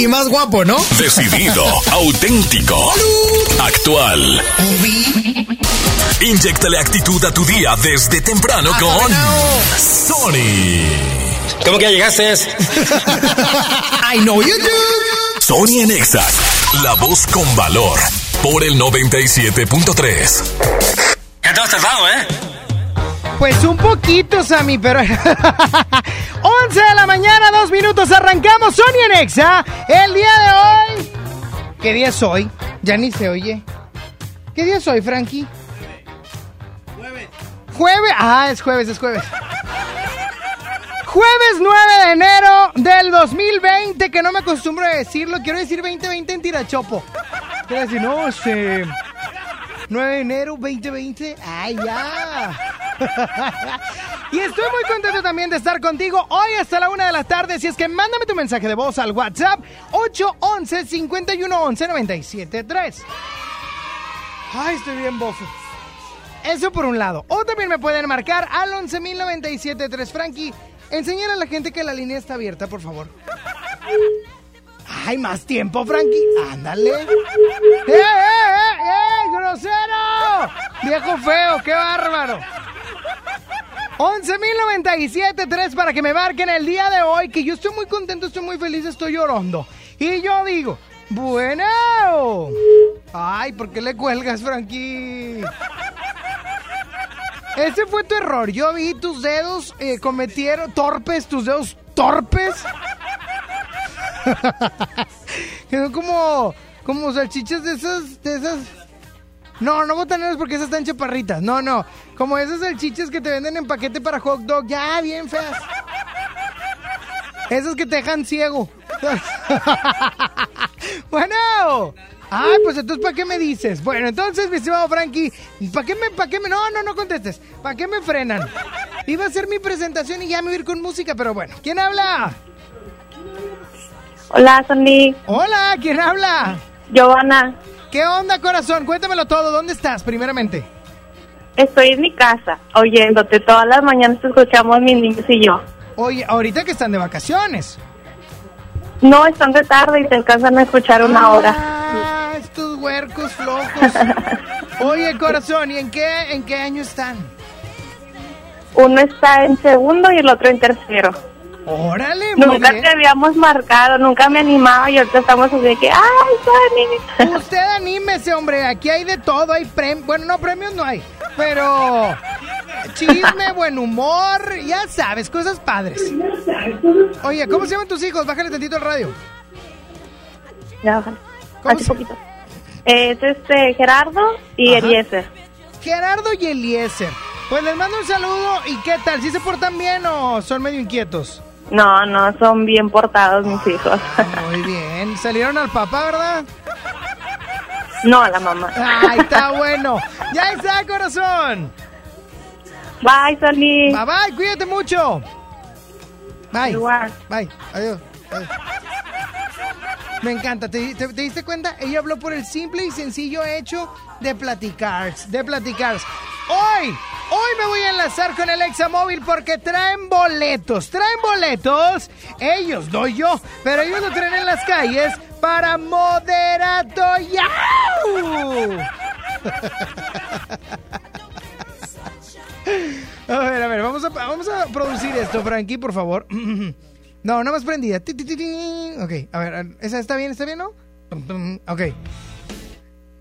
y más guapo, ¿no? Decidido, auténtico, actual. Inyectale actitud a tu día desde temprano con Sony. ¿Cómo que ya llegaste? I know you do. Sony en Exa, la voz con valor, por el 97.3. Ya te has tardado, ¿eh? Pues un poquito, Sammy, pero... 11 de la mañana, dos minutos, arrancamos Sony en Exa. El día de hoy... ¿Qué día es hoy? Ya ni se oye. ¿Qué día es hoy, Frankie? Jueves. Jueves. Ah, es jueves, es jueves. Jueves 9 de enero del 2020, que no me acostumbro a decirlo. Quiero decir 2020 en tirachopo. Quiero decir, no, este... 9 de enero 2020. ¡Ay, ya! y estoy muy contento también de estar contigo hoy hasta la una de la tarde. Si es que mándame tu mensaje de voz al WhatsApp 811 511 973. Ay, estoy bien bofo. Eso por un lado. O también me pueden marcar al 11.097.3. Frankie, enséñale a la gente que la línea está abierta, por favor. ¡Ay, más tiempo, Frankie! ¡Ándale! ¡Eh, eh, eh, eh! ¡Grosero! ¡Viejo feo! ¡Qué bárbaro! 11.097.3 para que me marquen el día de hoy, que yo estoy muy contento, estoy muy feliz, estoy llorando. Y yo digo, bueno. Ay, ¿por qué le cuelgas, Frankie? Ese fue tu error. Yo vi tus dedos eh, cometieron torpes, tus dedos torpes. Quedó como, como salchichas de esas, de esas. No, no botaneras porque esas están chaparritas. No, no. Como esas salchichas que te venden en paquete para hot dog. Ya, bien feas. Esas que te dejan ciego. bueno. Ay, pues entonces, ¿para qué me dices? Bueno, entonces, mi estimado Frankie, ¿para qué me, para qué me, no, no, no contestes, ¿para qué me frenan? Iba a ser mi presentación y ya me voy a ir con música, pero bueno, ¿quién habla? Hola, Sandy. Hola, ¿quién habla? Giovanna. ¿Qué onda, corazón? Cuéntamelo todo, ¿dónde estás, primeramente? Estoy en mi casa, oyéndote. Todas las mañanas te escuchamos mis niños y yo. Oye, ahorita que están de vacaciones. No, están de tarde y te alcanzan a escuchar una ah, hora. Ah, estos huercos flojos. Oye, corazón, ¿y en qué, en qué año están? Uno está en segundo y el otro en tercero. Órale, muy Nunca bien. te habíamos marcado, nunca me animaba y ahorita estamos así de que, ¡ay, Sony! Usted anímese, hombre. Aquí hay de todo. Hay premios. Bueno, no, premios no hay. Pero chisme, buen humor. Ya sabes, cosas padres. Oye, ¿cómo se llaman tus hijos? Bájale tantito el radio. Ya. ¿Cómo Así se- poquito. Es este Gerardo y Ajá. Eliezer. Gerardo y Eliezer. Pues les mando un saludo. ¿Y qué tal? ¿Sí se portan bien o son medio inquietos? No, no, son bien portados mis hijos. Muy bien. Salieron al papá, ¿verdad? no, a la mamá. Ay, está bueno. Ya está, corazón. Bye, Sony. Bye bye, cuídate mucho. Bye. Igual. Bye. Adiós. Adiós. Me encanta. ¿Te, te, te diste cuenta? Ella habló por el simple y sencillo hecho de platicar. De platicar. Hoy, hoy me voy a enlazar con el Examóvil porque traen boletos. Traen boletos. Ellos, no yo. Pero ellos lo traen en las calles para Moderato Yau. A ver, a ver, vamos a, producir esto, Frankie, por favor. No, no más prendida. Ok, a ver, ¿esa está bien? ¿Está bien, no? Ok.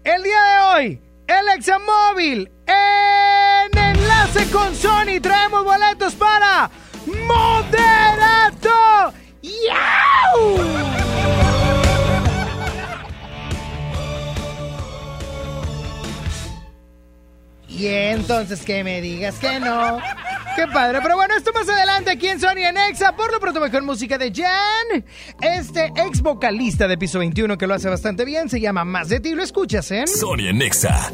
El día de hoy, el Examóvil en enlace con Sony traemos boletos para Moderato Yau. Y entonces que me digas que no. Qué padre. Pero bueno, esto más adelante aquí en Sony en Exa. Por lo pronto mejor música de Jan. Este ex vocalista de Piso 21 que lo hace bastante bien. Se llama Más de ti. Lo escuchas, ¿eh? Sony en.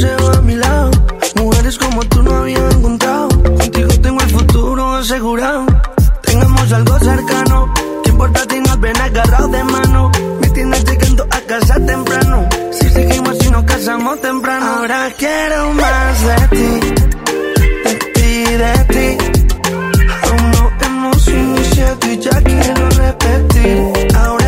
te deseo a mi lado. Mujeres como tú no había encontrado. Contigo tengo el futuro asegurado. Tengamos algo cercano. ¿Qué importa si nos ven agarrados de mano? Me tienes llegando a casa temprano. Si seguimos y nos casamos temprano. Ahora quiero más de ti. De ti, de ti. Aún no hemos iniciado y ya quiero repetir. Ahora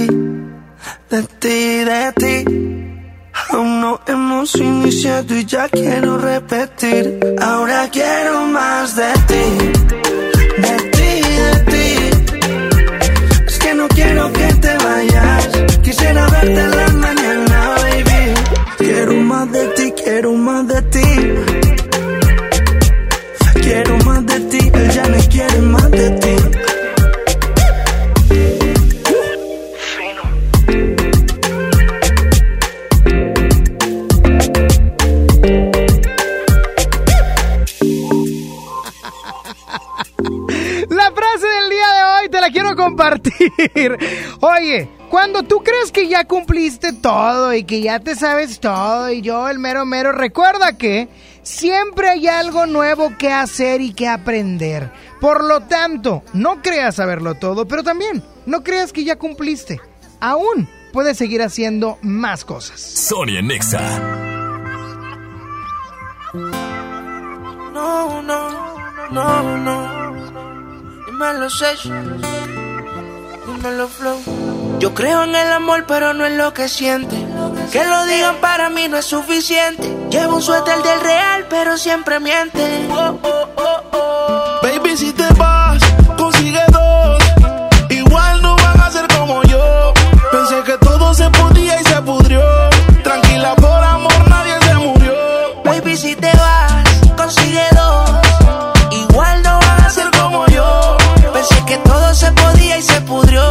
de ti, de ti. Aún no hemos iniciado y ya quiero repetir. Ahora quiero más de ti, Oye, cuando tú crees que ya cumpliste todo y que ya te sabes todo y yo el mero mero, recuerda que siempre hay algo nuevo que hacer y que aprender. Por lo tanto, no creas saberlo todo, pero también no creas que ya cumpliste. Aún puedes seguir haciendo más cosas. Sonia Nexa. No, no, no, no. Dímelo, Sesh. Dímelo, Flow. Yo creo en el amor, pero no en lo que siente. Que lo digan para mí no es suficiente. Llevo un suéter del real, pero siempre miente. Oh, oh, oh, oh. Baby, si te vas, consigue dos. Igual no van a ser como yo. Pensé que todo se podía y se pudrió. Tranquila, por amor nadie se murió. Baby, si te vas, consigue dos. Igual no van a ser como yo. Pensé que todo se podía y se pudrió.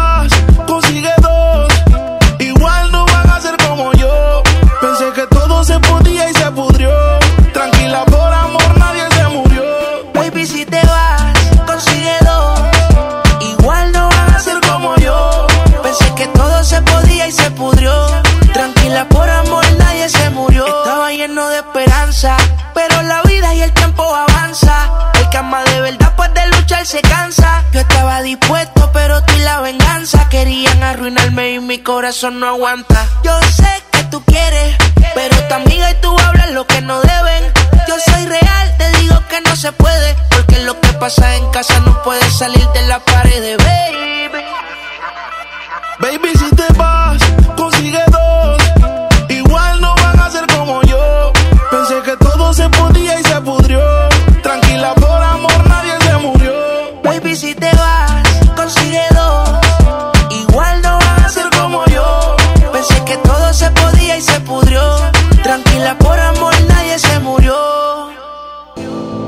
lleno de esperanza, pero la vida y el tiempo avanza. El que de verdad, pues de luchar se cansa. Yo estaba dispuesto, pero tú y la venganza querían arruinarme y mi corazón no aguanta. Yo sé que tú quieres, pero tu amiga y tú hablan lo que no deben. Yo soy real, te digo que no se puede, porque lo que pasa en casa no puede salir de la pared, baby. Baby, si te vas, Baby, si te vas, consigue dos. Igual no van a ser como yo. Pensé que todo se podía y se pudrió. Tranquila, por amor nadie se murió.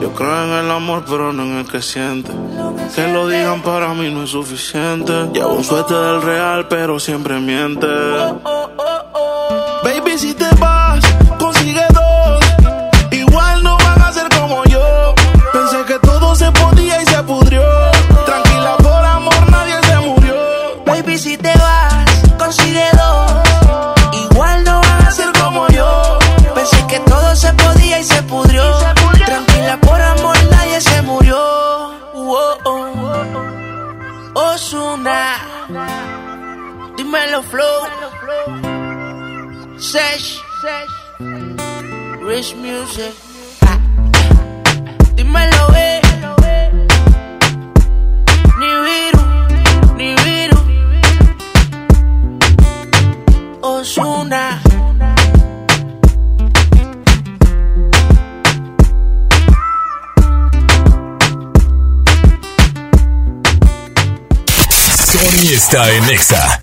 Yo creo en el amor, pero no en el que siente. Que lo digan para mí no es suficiente. Llevo un suerte del real, pero siempre miente. Baby, si te vas, consigue dos. Igual no van a ser como yo. Pensé que todo se podía y se podía y se pudrió. Tranquila, por amor nadie se murió. Whoa, oh. Osuna, dímelo flow. Sesh, Rich Music. Dímelo, eh. Ni viru, ni viru. Osuna. Sony está en Exa.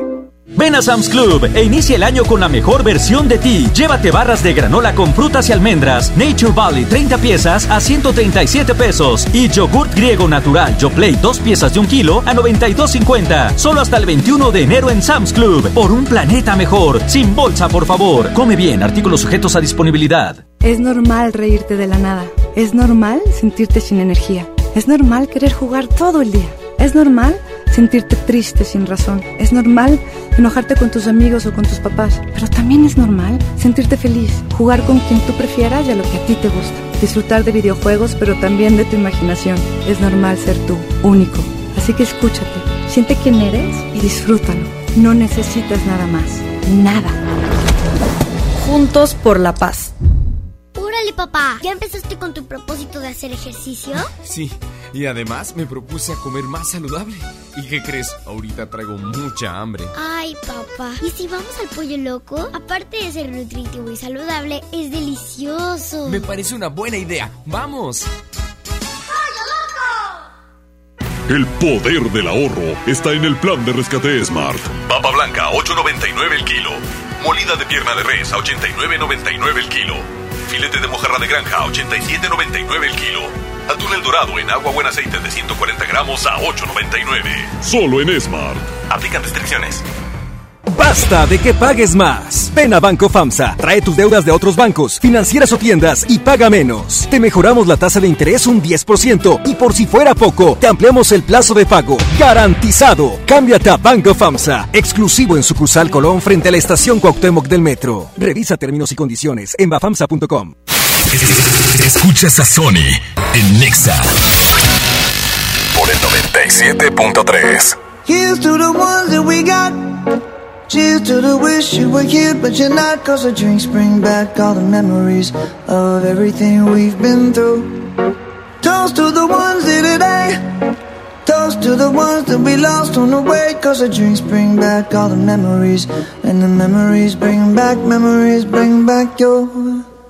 Ven a Sam's Club e inicia el año con la mejor versión de ti. Llévate barras de granola con frutas y almendras, Nature Valley 30 piezas a 137 pesos y yogurt griego natural Yoplait 2 piezas de un kilo a 92.50. Solo hasta el 21 de enero en Sam's Club. Por un planeta mejor. Sin bolsa, por favor. Come bien, artículos sujetos a disponibilidad. Es normal reírte de la nada. Es normal sentirte sin energía. Es normal querer jugar todo el día. Es normal sentirte triste sin razón. Es normal enojarte con tus amigos o con tus papás. Pero también es normal sentirte feliz, jugar con quien tú prefieras y a lo que a ti te gusta. Disfrutar de videojuegos, pero también de tu imaginación. Es normal ser tú, único. Así que escúchate, siente quién eres y disfrútalo. No necesitas nada más. Nada. Juntos por la paz. Órale, papá. ¿Ya empezaste con tu propósito de hacer ejercicio? Sí, y además me propuse a comer más saludable. ¿Y qué crees? Ahorita traigo mucha hambre. Ay, papá. ¿Y si vamos al pollo loco? Aparte de ser nutritivo y saludable, es delicioso. Me parece una buena idea. ¡Vamos! El poder del ahorro está en el plan de rescate Smart. Papa blanca, 8.99 el kilo. Molida de pierna de res, a 89.99 el kilo. Filete de mojarra de granja, a 87.99 el kilo. Atún el dorado en agua buen aceite de 140 gramos a 8.99. Solo en Smart. Aplican restricciones. Basta de que pagues más. Ven a Banco FAMSA, trae tus deudas de otros bancos, financieras o tiendas y paga menos. Te mejoramos la tasa de interés un 10% y por si fuera poco, te ampliamos el plazo de pago. Garantizado. Cámbiate a Banco FAMSA, exclusivo en sucursal Colón frente a la estación Cuauhtémoc del Metro. Revisa términos y condiciones en bafamsa.com. Escuchas a Sony en Nexa por el 97.3. Here's to the ones that we got. Cheers to the wish you were here, but you're not. Cause the drinks bring back all the memories of everything we've been through. Toast to the ones here today. Toast to the ones that we lost on the way. Cause the drinks bring back all the memories. And the memories bring back, memories bring back your.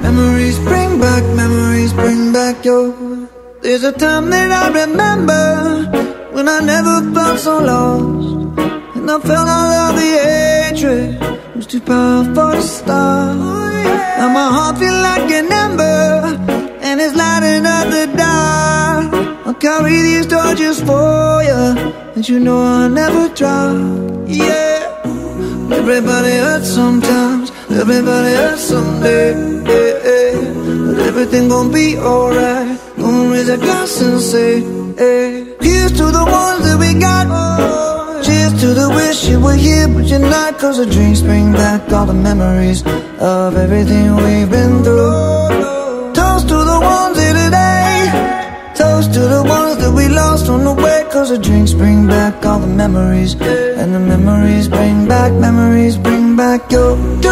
Memories bring back, memories bring back your. There's a time that I remember when I never felt so lost. And I felt all of the hatred was too powerful to stop. Now my heart feel like an ember, and it's lighting up the dark. I'll carry these torches for you, and you know I'll never drop. Yeah, everybody hurts sometimes, everybody hurts someday. Yeah, yeah. But everything gon' be alright. Gonna raise a glass and say, hey, here's to the ones that we got. Oh. Cheers to the wish you were here, but you're not. Cause the dreams bring back all the memories of everything we've been through. Toast to the ones. Toast to the ones that we lost on the way. Cause the drinks bring back all the memories. And the memories bring back, memories bring back your. Memories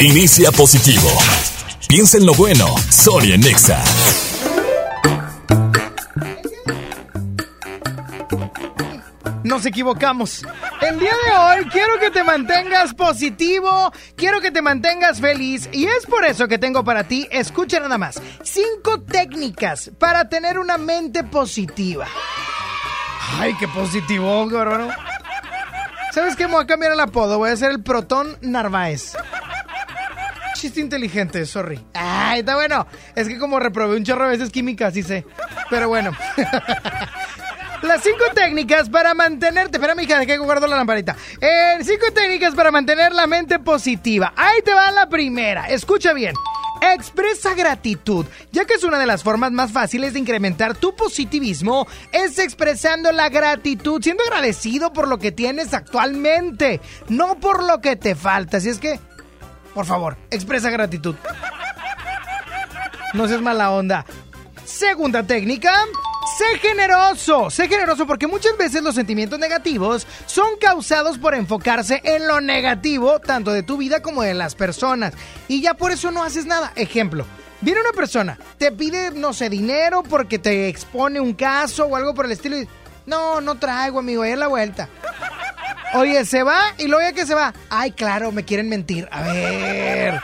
Inicia positivo. Piensa en lo bueno. Sonia Nexa. Nos equivocamos. El día de hoy quiero que te mantengas positivo, quiero que te mantengas feliz y es por eso que tengo para ti, escucha nada más, cinco técnicas para tener una mente positiva. Ay, qué positivo, bárbaro. ¿Sabes qué? Me voy a cambiar el apodo, voy a ser el Protón Narváez. Chiste inteligente, sorry. Ay, está bueno. Es que como reprobé un chorro de veces química, sí sé. Pero bueno. Las cinco técnicas para mantenerte. Espera, hija, que guardo la lamparita. Eh, cinco técnicas para mantener la mente positiva. Ahí te va la primera. Escucha bien. Expresa gratitud, ya que es una de las formas más fáciles de incrementar tu positivismo, es expresando la gratitud, siendo agradecido por lo que tienes actualmente, no por lo que te falta. Así es que, por favor, expresa gratitud. No seas mala onda. Segunda técnica, sé generoso. Sé generoso porque muchas veces los sentimientos negativos son causados por enfocarse en lo negativo, tanto de tu vida como de las personas. Y ya por eso no haces nada. Ejemplo. Viene una persona, te pide, no sé, dinero porque te expone un caso o algo por el estilo. Y, no, no traigo, amigo, ahí es la vuelta. Oye, se va y luego ya que se va. Ay, claro, me quieren mentir. A ver.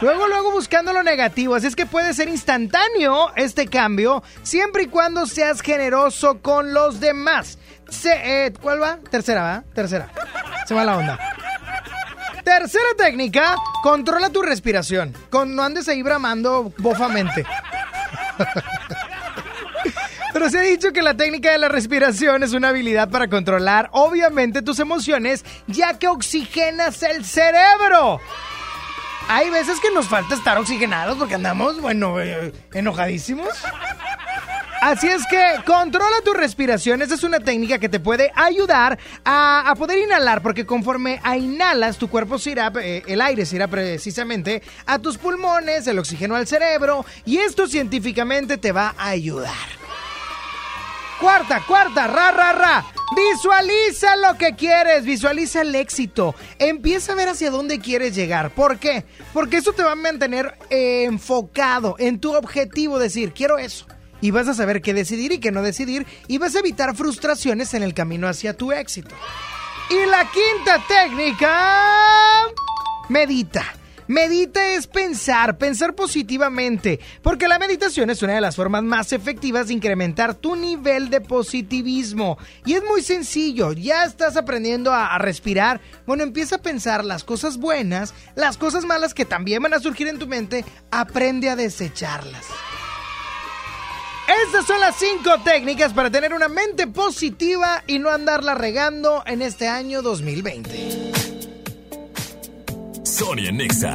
Luego, luego buscando lo negativo. Así es que puede ser instantáneo este cambio, siempre y cuando seas generoso con los demás. Eh, ¿Cuál va? Tercera, ¿va? Tercera. Se va la onda. Tercera técnica, controla tu respiración. No andes ahí bramando bofamente. Pero se ha dicho que la técnica de la respiración es una habilidad para controlar, obviamente, tus emociones, ya que oxigenas el cerebro. Hay veces que nos falta estar oxigenados porque andamos, bueno, eh, enojadísimos. Así es que controla tu respiración. Esa es una técnica que te puede ayudar a, poder inhalar, porque conforme a inhalas, tu cuerpo se irá, eh, el aire se irá precisamente a tus pulmones, el oxígeno al cerebro, y esto científicamente te va a ayudar. Cuarta, cuarta, ra, ra, ra. Visualiza lo que quieres, visualiza el éxito. Empieza a ver hacia dónde quieres llegar. ¿Por qué? Porque eso te va a mantener eh, enfocado en tu objetivo, decir, quiero eso. Y vas a saber qué decidir y qué no decidir y vas a evitar frustraciones en el camino hacia tu éxito. Y la quinta técnica, medita. Medita es pensar, pensar positivamente, porque la meditación es una de las formas más efectivas de incrementar tu nivel de positivismo. Y es muy sencillo, ya estás aprendiendo a, respirar, bueno, empieza a pensar las cosas buenas, las cosas malas que también van a surgir en tu mente, aprende a desecharlas. Estas son las cinco técnicas para tener una mente positiva y no andarla regando en este año 2020. Sonia Nexa.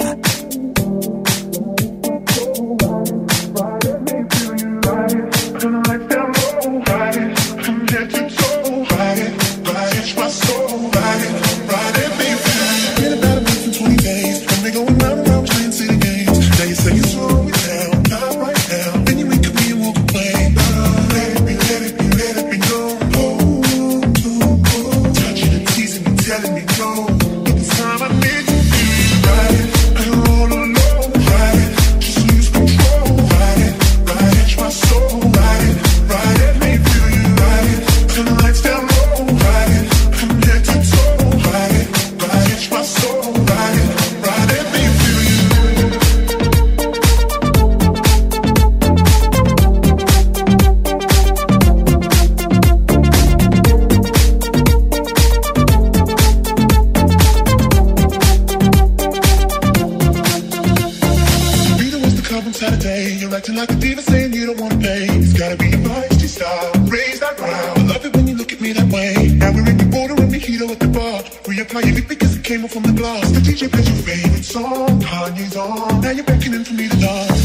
Your lip because it came off from the glass. The DJ plays your favorite song. Kanye's on. Now you're beckoning for me to dance.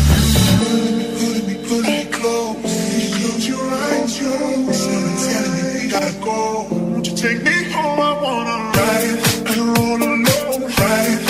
Pulling me, pulling me, pulling me close. Close your eyes, your eyes. Someone's telling me we gotta go. Won't you take me home? I wanna ride it. And roll alone. Ride it.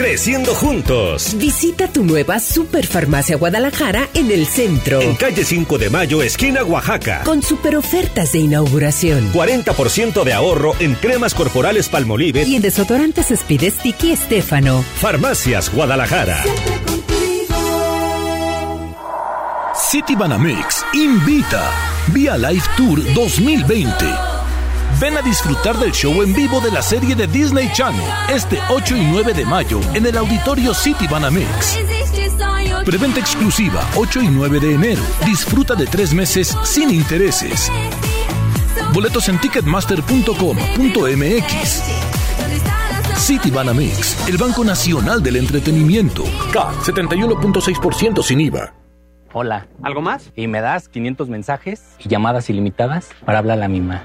Creciendo juntos. Visita tu nueva Superfarmacia Guadalajara en el centro. En calle 5 de Mayo, esquina Oaxaca. Con super ofertas de inauguración. 40% de ahorro en cremas corporales Palmolive Y en desodorantes Speed Stick y Estefano. Farmacias Guadalajara. City Banamex invita Vía Live Tour 2020. Ven a disfrutar del show en vivo de la serie de Disney Channel este 8 y 9 de mayo en el auditorio City Banamex. Preventa exclusiva 8 y 9 de enero. Disfruta de tres meses sin intereses. Boletos en ticketmaster.com.mx. City Banamex, el Banco Nacional del Entretenimiento. K, 71.6% sin IVA. Hola. ¿Algo más? Y me das 500 mensajes y llamadas ilimitadas para hablar a la misma.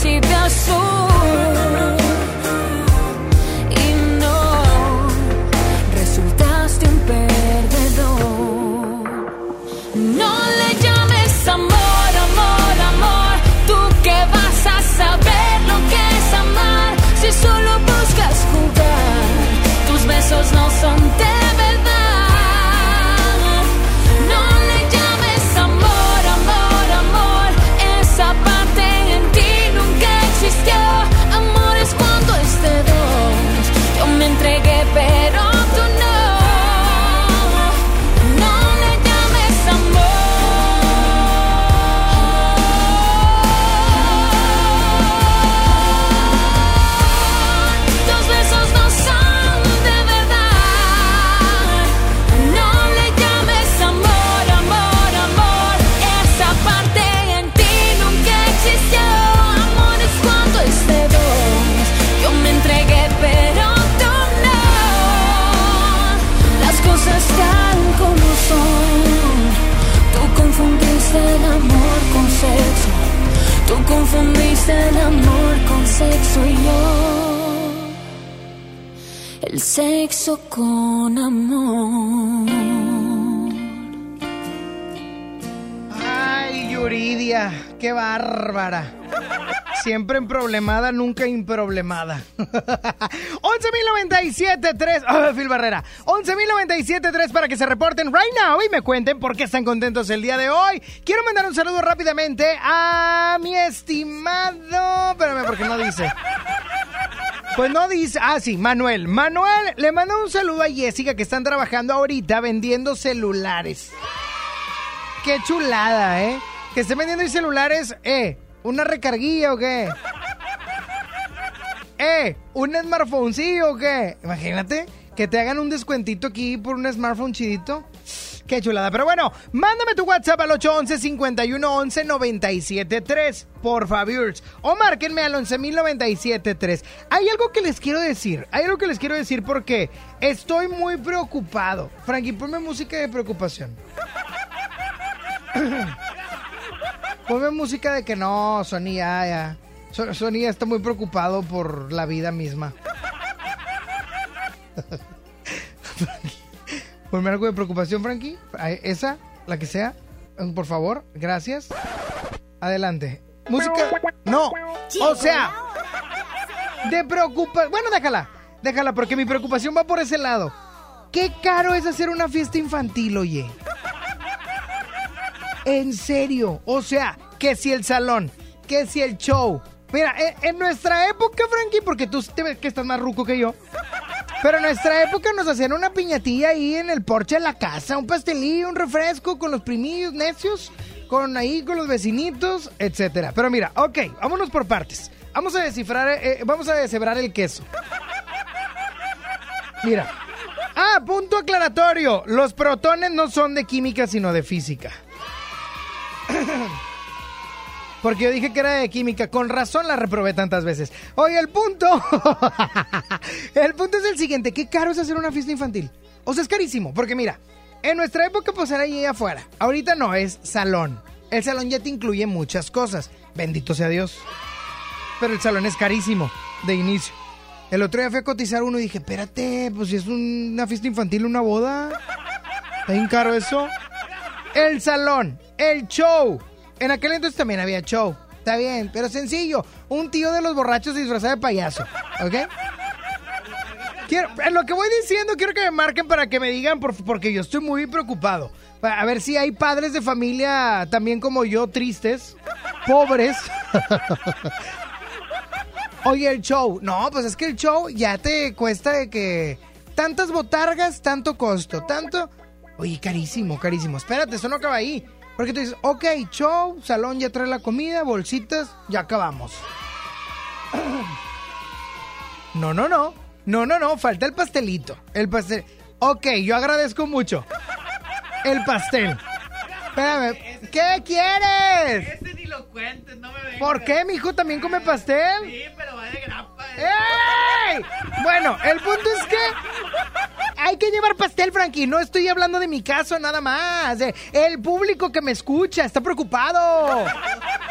creía un príncipe El sexo con amor. Ay, Yuridia, qué bárbara. Siempre emproblemada, nunca improblemada. 11.097.3. Ah, Phil Barrera. 11.097.3 para que se reporten right now y me cuenten por qué están contentos el día de hoy. Quiero mandar un saludo rápidamente a mi estimado. Espérame, porque no dice. Pues no dice. Ah, sí, Manuel. Manuel le manda un saludo a Jessica que están trabajando ahorita vendiendo celulares. Qué chulada, ¿eh? Que estén vendiendo celulares, ¿eh? ¿Una recarguilla o qué? ¿Eh? ¿Un smartphone sí o qué? Imagínate que te hagan un descuentito aquí por un smartphone chidito. Qué chulada. Pero bueno, mándame tu WhatsApp al 811-511-973, por favor. O márquenme al 11.097.3. Hay algo que les quiero decir. Hay algo que les quiero decir porque estoy muy preocupado. Frankie, ponme música de preocupación. Ponme música de que no, Sony ya, ya. So- Sony ya está muy preocupado por la vida misma. Ponme algo de preocupación, Frankie. Esa, la que sea. Mm, Por favor, gracias. Adelante. Música. No. O sea, de preocupación. Bueno, déjala. Déjala, porque mi preocupación va por ese lado. Qué caro es hacer una fiesta infantil, oye. En serio. O sea, que si el salón, que si el show. Mira, en, en nuestra época, Frankie, porque tú te ves que estás más ruco que yo. Pero en nuestra época nos hacían una piñatilla ahí en el porche de la casa, un pastelillo, un refresco con los primillos necios, con ahí con los vecinitos, etcétera. Pero mira, ok, vámonos por partes. Vamos a descifrar, eh, vamos a deshebrar el queso. Mira. Ah, punto aclaratorio. Los protones no son de química, sino de física. Porque yo dije que era de química. Con razón la reprobé tantas veces. Oye, el punto. el punto es el siguiente. ¿Qué caro es hacer una fiesta infantil? O sea, es carísimo. Porque mira, en nuestra época pues era ahí afuera. Ahorita no, es salón. El salón ya te incluye muchas cosas. Bendito sea Dios. Pero el salón es carísimo de inicio. El otro día fui a cotizar uno y dije, espérate, pues si es un- una fiesta infantil, una boda. ¿Está bien caro eso? El salón, el show. En aquel entonces también había show. Está bien, pero sencillo. Un tío de los borrachos disfrazado de payaso. ¿Ok? Quiero, en lo que voy diciendo, quiero que me marquen para que me digan, por- porque yo estoy muy preocupado. Pa- A ver si hay padres de familia también como yo, tristes, pobres. Oye, el show. No, pues es que el show ya te cuesta de que tantas botargas, tanto costo, tanto... Oye, carísimo, carísimo. Espérate, eso no acaba ahí. Porque tú dices, ok, show, salón ya trae la comida, bolsitas, ya acabamos. No, no, no. No, no, no, falta el pastelito. El pastel. Ok, yo agradezco mucho. El pastel. Espérame, ¿qué quieres? Ese ni lo cuentes, no me vengas. ¿Por qué, mi hijo también come pastel? Sí, pero va de grapa. ¡Ey! Bueno, el punto es que hay que llevar pastel, Frankie. No estoy hablando de mi caso nada más. De el público que me escucha está preocupado.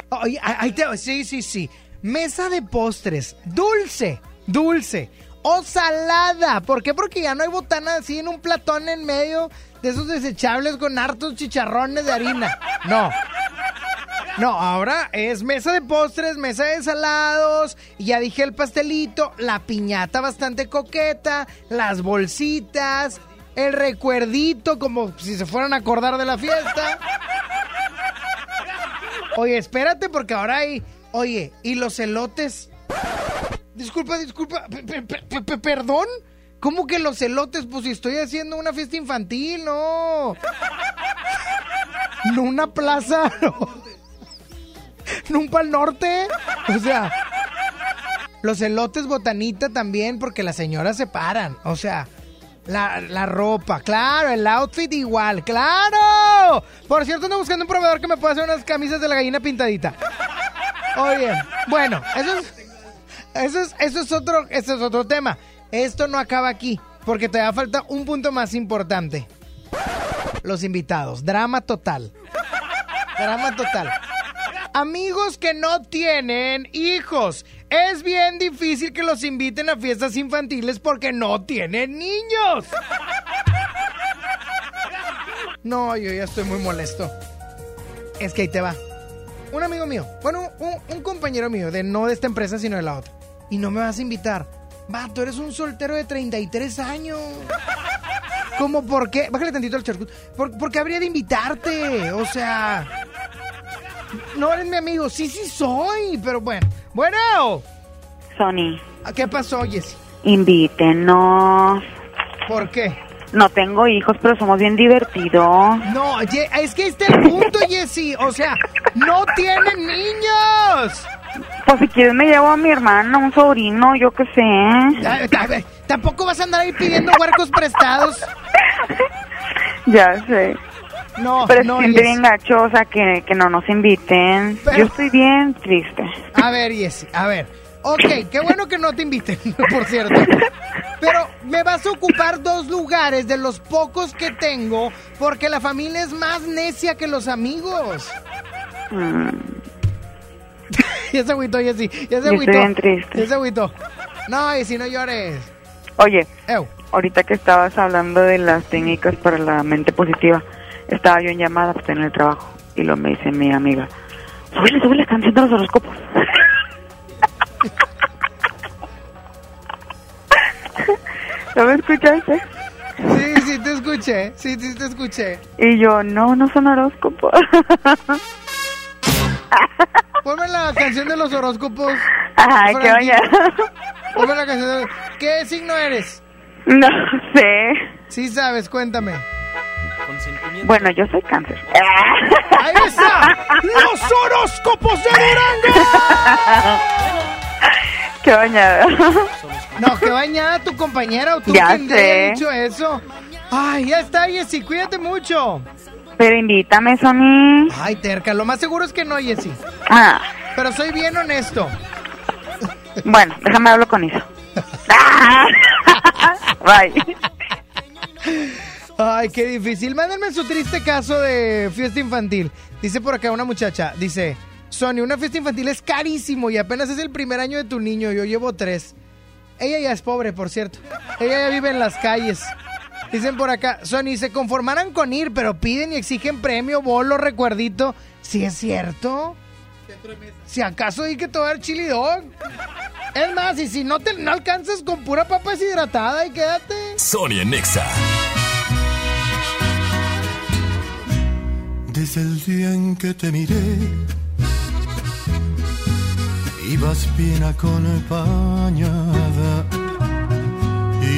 Oye, ahí te- sí, sí, sí. Mesa de postres, dulce, dulce o salada. ¿Por qué? Porque ya no hay botana así en un platón en medio de esos desechables con hartos chicharrones de harina. No. No, ahora es mesa de postres, mesa de salados, ya dije el pastelito, la piñata bastante coqueta, las bolsitas, el recuerdito como si se fueran a acordar de la fiesta. Oye, espérate porque ahora hay, oye, y los elotes. Disculpa, disculpa, pe- pe- pe- pe- perdón. ¿Cómo que los elotes? Pues si estoy haciendo una fiesta infantil, no. No una plaza, no. ¿No un pal norte? O sea, los elotes botanita también, porque las señoras se paran. O sea, la, la ropa, claro, el outfit igual, claro. Por cierto, ando buscando un proveedor que me pueda hacer unas camisas de la gallina pintadita. Oye, bueno, eso es, eso es, eso es otro, eso es otro tema. Esto no acaba aquí, porque te da falta un punto más importante. Los invitados, drama total. Drama total. Amigos que no tienen hijos. Es bien difícil que los inviten a fiestas infantiles porque no tienen niños. No, yo ya estoy muy molesto. Es que ahí te va. Un amigo mío, bueno, un, un compañero mío, de no de esta empresa, sino de la otra. Y no me vas a invitar. Va, tú eres un soltero de 33 años. ¿Cómo por qué? Bájale tantito al charcut. ¿Por, ¿Por qué habría de invitarte? O sea... No eres mi amigo. Sí, sí soy, pero bueno. Bueno. Sony, ¿Qué pasó, Jessy? invítenos. ¿Por qué? No tengo hijos, pero somos bien divertidos. No, es que este es el punto, Jessy. O sea, no tienen niños. Pues si quieres me llevo a mi hermana, un sobrino, yo qué sé. Tampoco vas a andar ahí pidiendo huercos prestados. Ya sé. No, Pero no, siente bien gacho, o sea, que, que no nos inviten. Pero- Yo estoy bien triste. A ver, Jessy, a ver. Ok, qué bueno que no te inviten, por cierto. Pero me vas a ocupar dos lugares de los pocos que tengo porque la familia es más necia que los amigos. Mm, ya se agüitó, Jessy. Ya se agüitó. estoy bien triste. Ya se agüitó. No, Jessy, no llores. Oye, Ew. ahorita que estabas hablando de las técnicas para la mente positiva, estaba yo en llamada pues, en el trabajo y lo me dice mi amiga, súbele, súbele la canción de los horóscopos. ¿No me escuchaste? Sí, sí, te escuché. Sí, sí, te escuché. Y yo, no, no son horóscopos. Ponme la canción de los horóscopos. Ay, qué vaya. Ponme la canción de... ¿Qué signo eres? No sé. Sí sabes, cuéntame. Bueno, yo soy cáncer. ¡Ahí está! ¡Los horóscopos de Durango! Qué bañada. No, que bañada tu compañera o tú Ya quien te haya sé. dicho eso. Ay, ya está, Jessy, cuídate mucho. Pero invítame, Sony. Ay, terca, lo más seguro es que no, Jessy. Ah, Pero soy bien honesto. bueno, déjame hablar con eso. Bye. Ay, qué difícil. Mándenme su triste caso de fiesta infantil. Dice por acá una muchacha, dice, Sony, una fiesta infantil es carísimo y apenas es el primer año de tu niño, yo llevo tres. Ella ya es pobre, por cierto. Ella ya vive en las calles. Dicen por acá, Sony, se conformarán con ir, pero piden y exigen premio, bolo, recuerdito. ¿Sí es cierto? Si acaso di que te voy a dar chili dog. Es más, y si no te no alcanzas con pura papa deshidratada y quédate. Sonia Nexa. Desde el día en que te miré, ibas bien acompañada.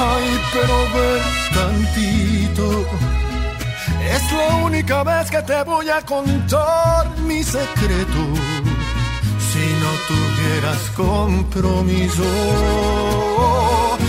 Ay, pero ver tantito. Es la única vez que te voy a contar mi secreto. Si no tuvieras compromiso,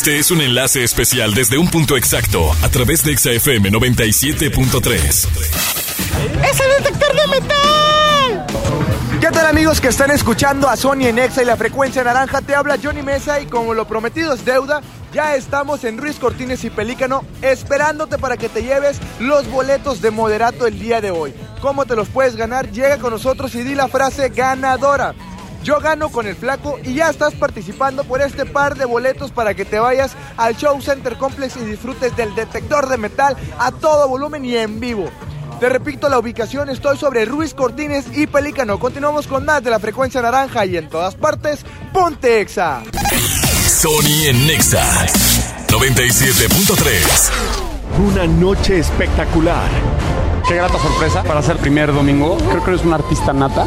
Este es un enlace especial desde un punto exacto a través de XFM 97.3. ¡Es el detector de metal! ¿Qué tal amigos que están escuchando a Sony en Exa y la frecuencia naranja? Te habla Johnny Mesa y como lo prometido es deuda, ya estamos en Ruiz Cortines y Pelícano esperándote para que te lleves los boletos de moderato el día de hoy. ¿Cómo te los puedes ganar? Llega con nosotros y di la frase ganadora. Yo gano con el flaco y ya estás participando por este par de boletos para que te vayas al Show Center Complex y disfrutes del detector de metal a todo volumen y en vivo. Te repito la ubicación, estoy sobre Ruiz Cortines y Pelícano. Continuamos con más de la frecuencia naranja y en todas partes, ponte exa. Sony en Nexa 97.3. Una noche espectacular. Qué grata sorpresa para ser primer domingo. Creo que eres un artista nata.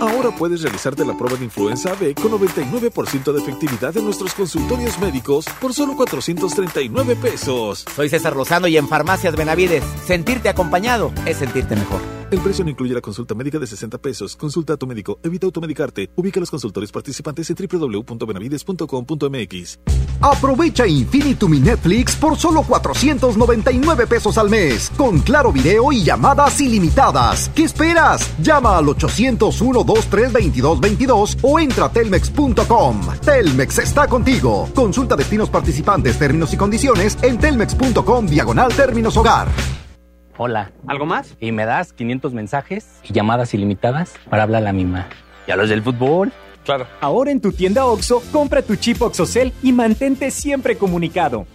Ahora puedes realizarte la prueba de influenza B con 99% de efectividad en nuestros consultorios médicos por solo 439 pesos. Soy César Lozano y en Farmacias Benavides, sentirte acompañado es sentirte mejor. El precio no incluye la consulta médica de 60 pesos. Consulta a tu médico. Evita automedicarte. Ubica los consultorios participantes en www.benavides.com.mx. Aprovecha Infinitum y Netflix por solo 499 pesos al mes. Con claro video y llamadas ilimitadas. ¿Qué esperas? Llama al 801-232222 o entra a telmex.com. Telmex está contigo. Consulta destinos participantes, términos y condiciones en telmex.com diagonal términos hogar. Hola. ¿Algo más? Y me das 500 mensajes y llamadas ilimitadas para hablar a la misma. ¿Y a los del fútbol? Claro. Ahora en tu tienda OXO, compra tu chip OXOCEL y mantente siempre comunicado.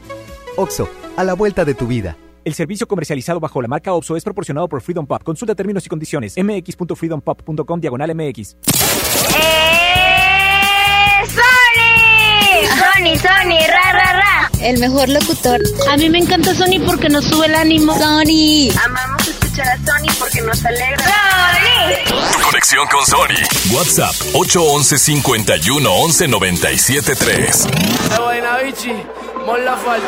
OXO, a la vuelta de tu vida. El servicio comercializado bajo la marca OPSO es proporcionado por Freedom Pop. Consulta términos y condiciones. mx.freedompop.com diagonal mx. ¡Sony! Sony, Sony, ra, ra, ra. El mejor locutor. A mí me encanta Sony porque nos sube el ánimo. Sony. Amamos escuchar a Sony porque nos alegra. ¡Sony! Conexión con Sony. WhatsApp 811 51 11 97 3. Eh, buena, bichi. Mola fuerte.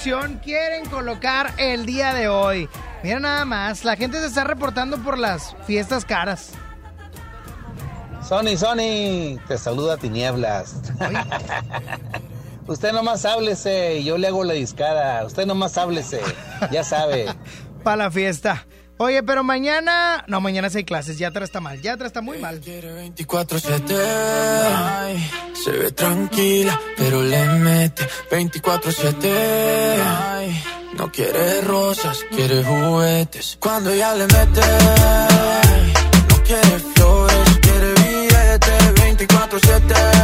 Canción quieren colocar el día de hoy. Mira nada más, la gente se está reportando por las fiestas caras. Sony, Sony, te saluda Tinieblas. Usted nomás háblese yo le hago la discada. Usted nomás háblese, ya sabe. Para la fiesta. Oye, pero mañana. No, mañana sí hay clases. Yatra está mal. Yatra está muy mal. 24-7 ay, Se ve tranquila, pero le mete 24-7 ay, No quiere rosas, quiere juguetes Cuando ella le mete No quiere flores, quiere billetes 24-7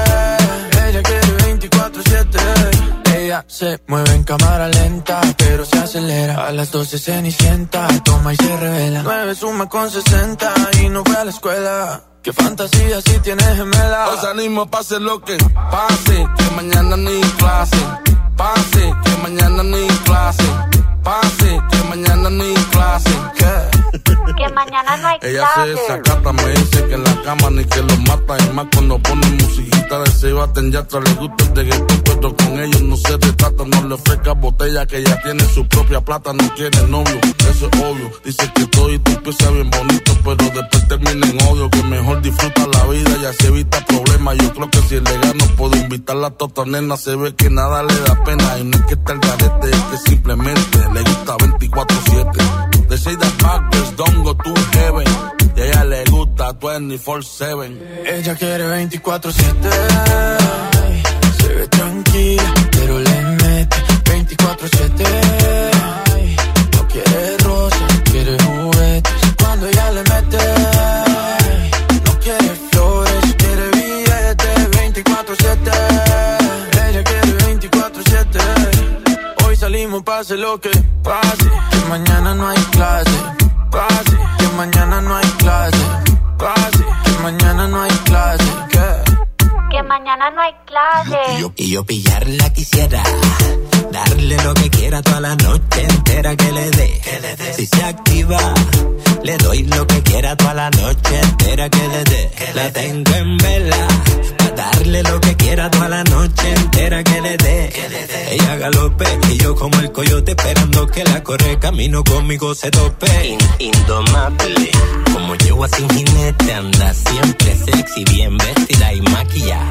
Se mueve en cámara lenta Pero se acelera. A las 12 cenicienta Toma y se revela. 9 suma con 60 Y no fue a la escuela Qué fantasía si tienes gemela. Os animo, pase lo que pase, que mañana ni clase. Pase, que mañana ni clase. Pase, que mañana ni clase. ¿Qué? Que mañana no hay Ella se clase. desacata, me dice que en la cama ni que lo mata. Y más cuando pone musiquita de se baten ya atrás le gusta el reggaetón, pero con ellos no se retrata. No le ofrezca botella que ya tiene su propia plata, no quiere novio, eso es obvio. Dice que todo y tú empieza bien bonito, pero después termina en odio. Que mejor disfruta la vida y así evita problemas. Yo creo que si le gano puedo invitarla a tota nena. Se ve que nada le da pena y no es que esté el garete, es que simplemente le gusta 24-7. De Say that backwards, don't go to heaven. Y a ella le gusta 24-7. Ella quiere 24-7 ay, Se ve tranquila, pero le mete 24-7 ay, No quiere rosas, quiere juguetes Cuando ella le Pase lo que pase Que mañana no hay clase Pase, que mañana no hay clase Pase, que mañana no hay clase ¿Qué? Que mañana no hay clase. Y yo pillarla quisiera, Darle lo que quiera toda la noche entera que le dé. Si se activa, le doy lo que quiera toda la noche entera que le dé. La tengo en vela. Darle lo que quiera toda la noche entera que le dé. Ella galope y yo como el coyote esperando que la corre camino conmigo se tope. indomable. Como yo sin jinete anda siempre sexy, bien vestida y maquillada.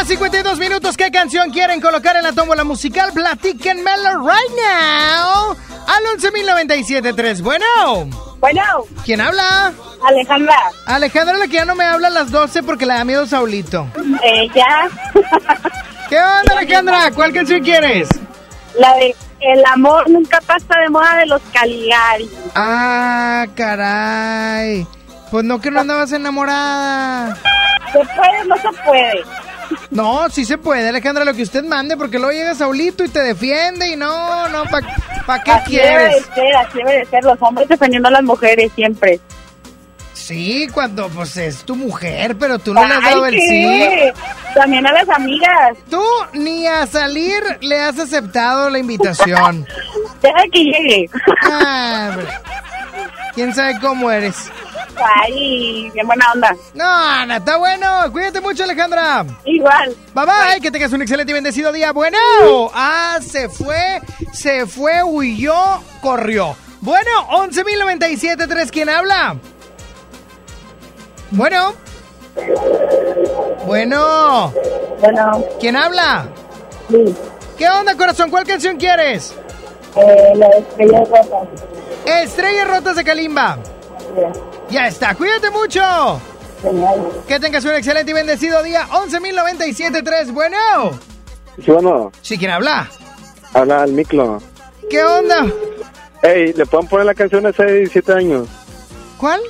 De la mañana, 52 minutos. ¿Qué canción quieren colocar en la tómbola musical? Platíquenmelo right now. Al 11.097.3. Bueno. Bueno. ¿Quién habla? Alejandra. Alejandra, la que ya no me habla a las 12 porque le da miedo Saulito. Eh, ya. ¿Qué onda, Alejandra? ¿Cuál canción quieres? La de El amor nunca pasa de moda de los Caligari. Ah, caray. Pues no que no andabas enamorada. ¿Se puede o no se puede? No, sí se puede, Alejandra, lo que usted mande, porque luego llega Saulito y te defiende y no, no, ¿para pa qué Así debe quieres? de ser, así debe de ser. Los hombres defendiendo a las mujeres siempre. Sí, cuando pues es tu mujer, pero tú no le has dado el sí. También a las amigas. Tú ni a salir le has aceptado la invitación. Deja que llegue. Ah. ¿Quién sabe cómo eres? Ay, qué buena onda. No, Ana, está bueno. Cuídate mucho, Alejandra. Igual. Bye bye, que tengas un excelente y bendecido día. Bueno, ah, se fue, se fue, huyó, corrió. Bueno, 11.097.3, ¿quién habla? Bueno. Bueno. Bueno. ¿Quién habla? Sí. ¿Qué onda, corazón? ¿Cuál canción quieres? Eh, la estrella rota. Estrellas rotas de Kalimba. Ya está, cuídate mucho. Que tengas un excelente y bendecido día. 11.097.3, bueno. Sí, bueno, Sí, ¿quién habla? habla el micro. ¿Qué onda? Ey, ¿le pueden poner la canción esa de 17 años? ¿Cuál?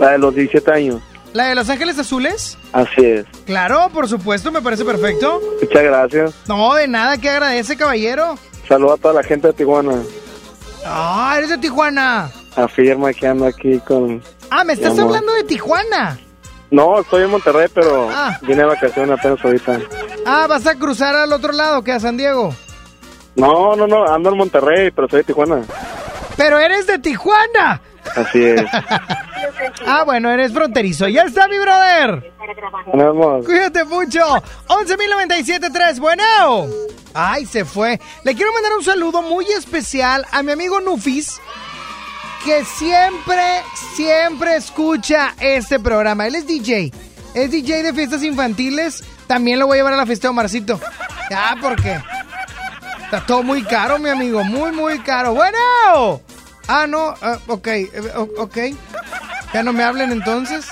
La de los 17 años. ¿La de Los Ángeles Azules? Así es. Claro, por supuesto, me parece perfecto. Muchas gracias. No, de nada, que agradece, caballero. Saludos a toda la gente de Tijuana. Ah, eres de Tijuana. Afirma que ando aquí con... Ah, me estás hablando de Tijuana. No, estoy en Monterrey, pero Ah. vine de vacaciones apenas ahorita. Ah, vas a cruzar al otro lado, que a San Diego. No, no, no, ando en Monterrey, pero soy de Tijuana. Pero eres de Tijuana. Así es. Ah, bueno, eres fronterizo. Ya está, mi brother. Cuídate mucho. 11.097.3. Bueno. Ay, se fue. Le quiero mandar un saludo muy especial a mi amigo Nufis, que siempre, siempre escucha este programa. Él es DJ. Es DJ de fiestas infantiles. También lo voy a llevar a la fiesta de Omarcito. Ah, ¿por qué? Está todo muy caro, mi amigo. Muy, muy caro. Bueno. Ah, no. ah, ok. o- ok. Ya no me hablen entonces.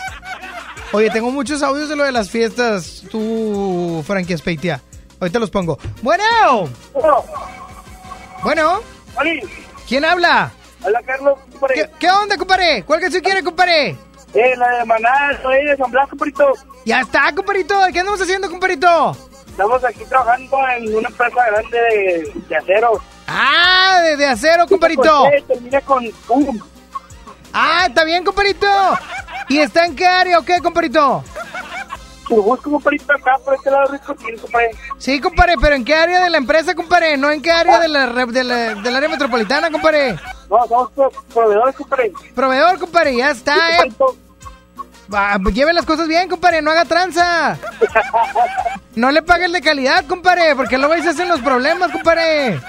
Oye, tengo muchos audios de lo de las fiestas, tú, Frankie Speitia. Ahorita los pongo. Bueno. Bueno. ¿Quién habla? Hola, Carlos. ¿Qué, qué onda, compadre? ¿Cuál canción quiere, compadre? Eh, la de Maná, soy de San Blas, compadrito. Ya está, compadrito. ¿Qué andamos haciendo, compadrito? Estamos aquí trabajando en una empresa grande de, de acero. Ah, de, de acero, compadrito. Eh, termina con U. Ah, está bien, compadrito. ¿Y está en qué área o qué, compadrito? Pues busco un compadrito acá por este lado rico, compadre. Sí, compadre, pero ¿en qué área de la empresa, compadre? No en qué área de la, de la- del área metropolitana, compadre. No, somos pro- proveedores, compadre. Proveedor, compadre, ya está, eh. Pues lleve las cosas bien, compadre, no haga tranza. No le pague el de calidad, compadre, porque luego ahí se hacen los problemas, compadre.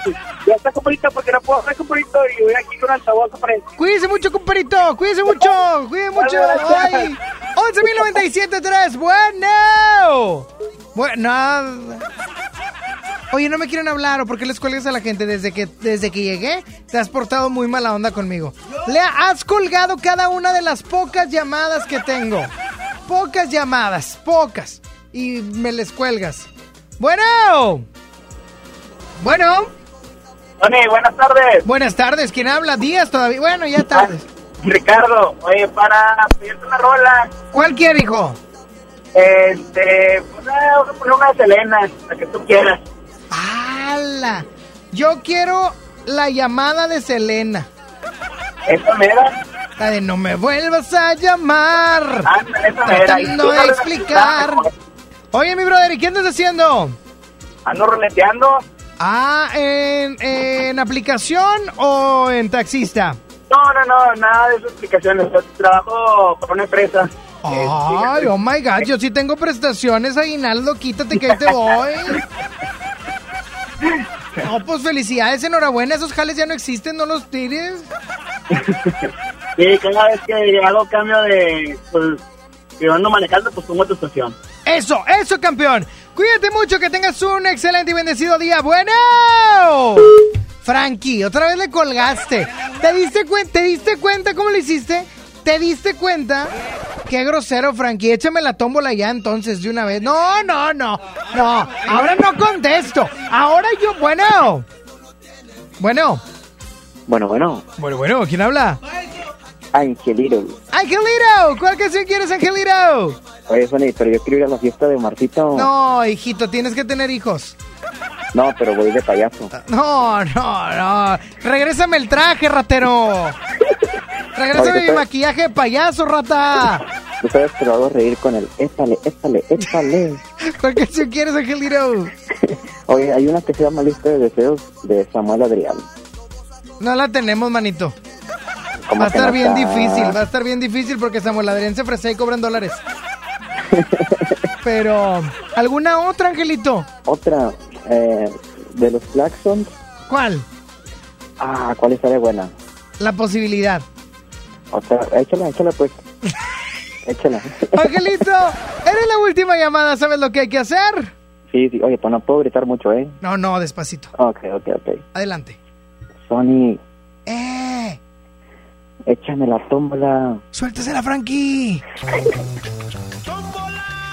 Ya está, compadrito, porque no puedo hacer, compadrito, y voy aquí con altavoz, compadre. Cuídese mucho, compadrito, cuídese mucho, cuídese mucho. Ay, 11.097.3, bueno. Bueno. Oye, no me quieren hablar o por qué les cuelgas a la gente desde que desde que llegué te has portado muy mala onda conmigo. Lea, has colgado cada una de las pocas llamadas que tengo. Pocas llamadas, pocas y me les cuelgas. Bueno. Bueno. Tony, buenas tardes. Buenas tardes, ¿quién habla? Días todavía. Bueno, ya tardes. Ricardo, oye, para pedirte una rola, ¿Cuál quiere, hijo? este, a poner una de Selena, la que tú quieras. Yo quiero la llamada de Selena. Esa mera. La de no me vuelvas a llamar. Mera. Tratando de explicar. Oye, mi brother, ¿y qué andas haciendo? Ando roleteando. Ah, ¿en, en aplicación o en taxista? No, no, no, nada de esas explicaciones. Yo trabajo para una empresa. Ay, oh my god, yo sí tengo prestaciones, aguinaldo, quítate que ahí te voy. No, pues felicidades, enhorabuena, esos jales ya no existen, no los tires. Sí, cada vez que hago cambio de, pues, que ando manejando, pues pongo tu estación. Eso, eso, campeón. Cuídate mucho, que tengas un excelente y bendecido día. Bueno. Frankie, otra vez le colgaste. ¿Te diste, ¿Te diste cuenta cómo le hiciste? ¿Te diste cuenta? Qué grosero, Frankie. Échame la tómbola ya entonces de una vez. No, no, no. No, ahora no contesto. Ahora yo, bueno. Bueno. Bueno, bueno, Bueno, bueno, ¿quién habla? Angelito. Angelito, ¿cuál canción quieres, Angelito? Oye, Sony, pero yo quiero ir a la fiesta de Marcito. No, hijito, tienes que tener hijos. No, pero voy de payaso. No, no, no. Regrésame el traje, ratero. Regrésame mi ¿te- maquillaje payaso, rata. Tú sabes que lo hago reír con el épale, épale, épale. ¿Cuál canción quieres, Angelito? Oye, hay una que se llama Lista de Deseos de Samuel Adrián. No la tenemos, manito. ¿Cómo Va a estar no bien está? difícil, va a estar bien difícil porque Samuel Adrián se ofrece y cobran dólares. Pero, ¿alguna otra, Angelito? Otra, eh, de los Claxons. ¿Cuál? Ah, ¿cuál estaría buena? La posibilidad. Otra, échala, échala pues. échala. Angelito, eres la última llamada, ¿sabes lo que hay que hacer? sí, sí, oye, pues no puedo gritar mucho, ¿eh? No, no, despacito. Ok, ok, ok. Adelante. Sony, ¡Eh! échame la tómbola. ¡Suéltasela, Frankie!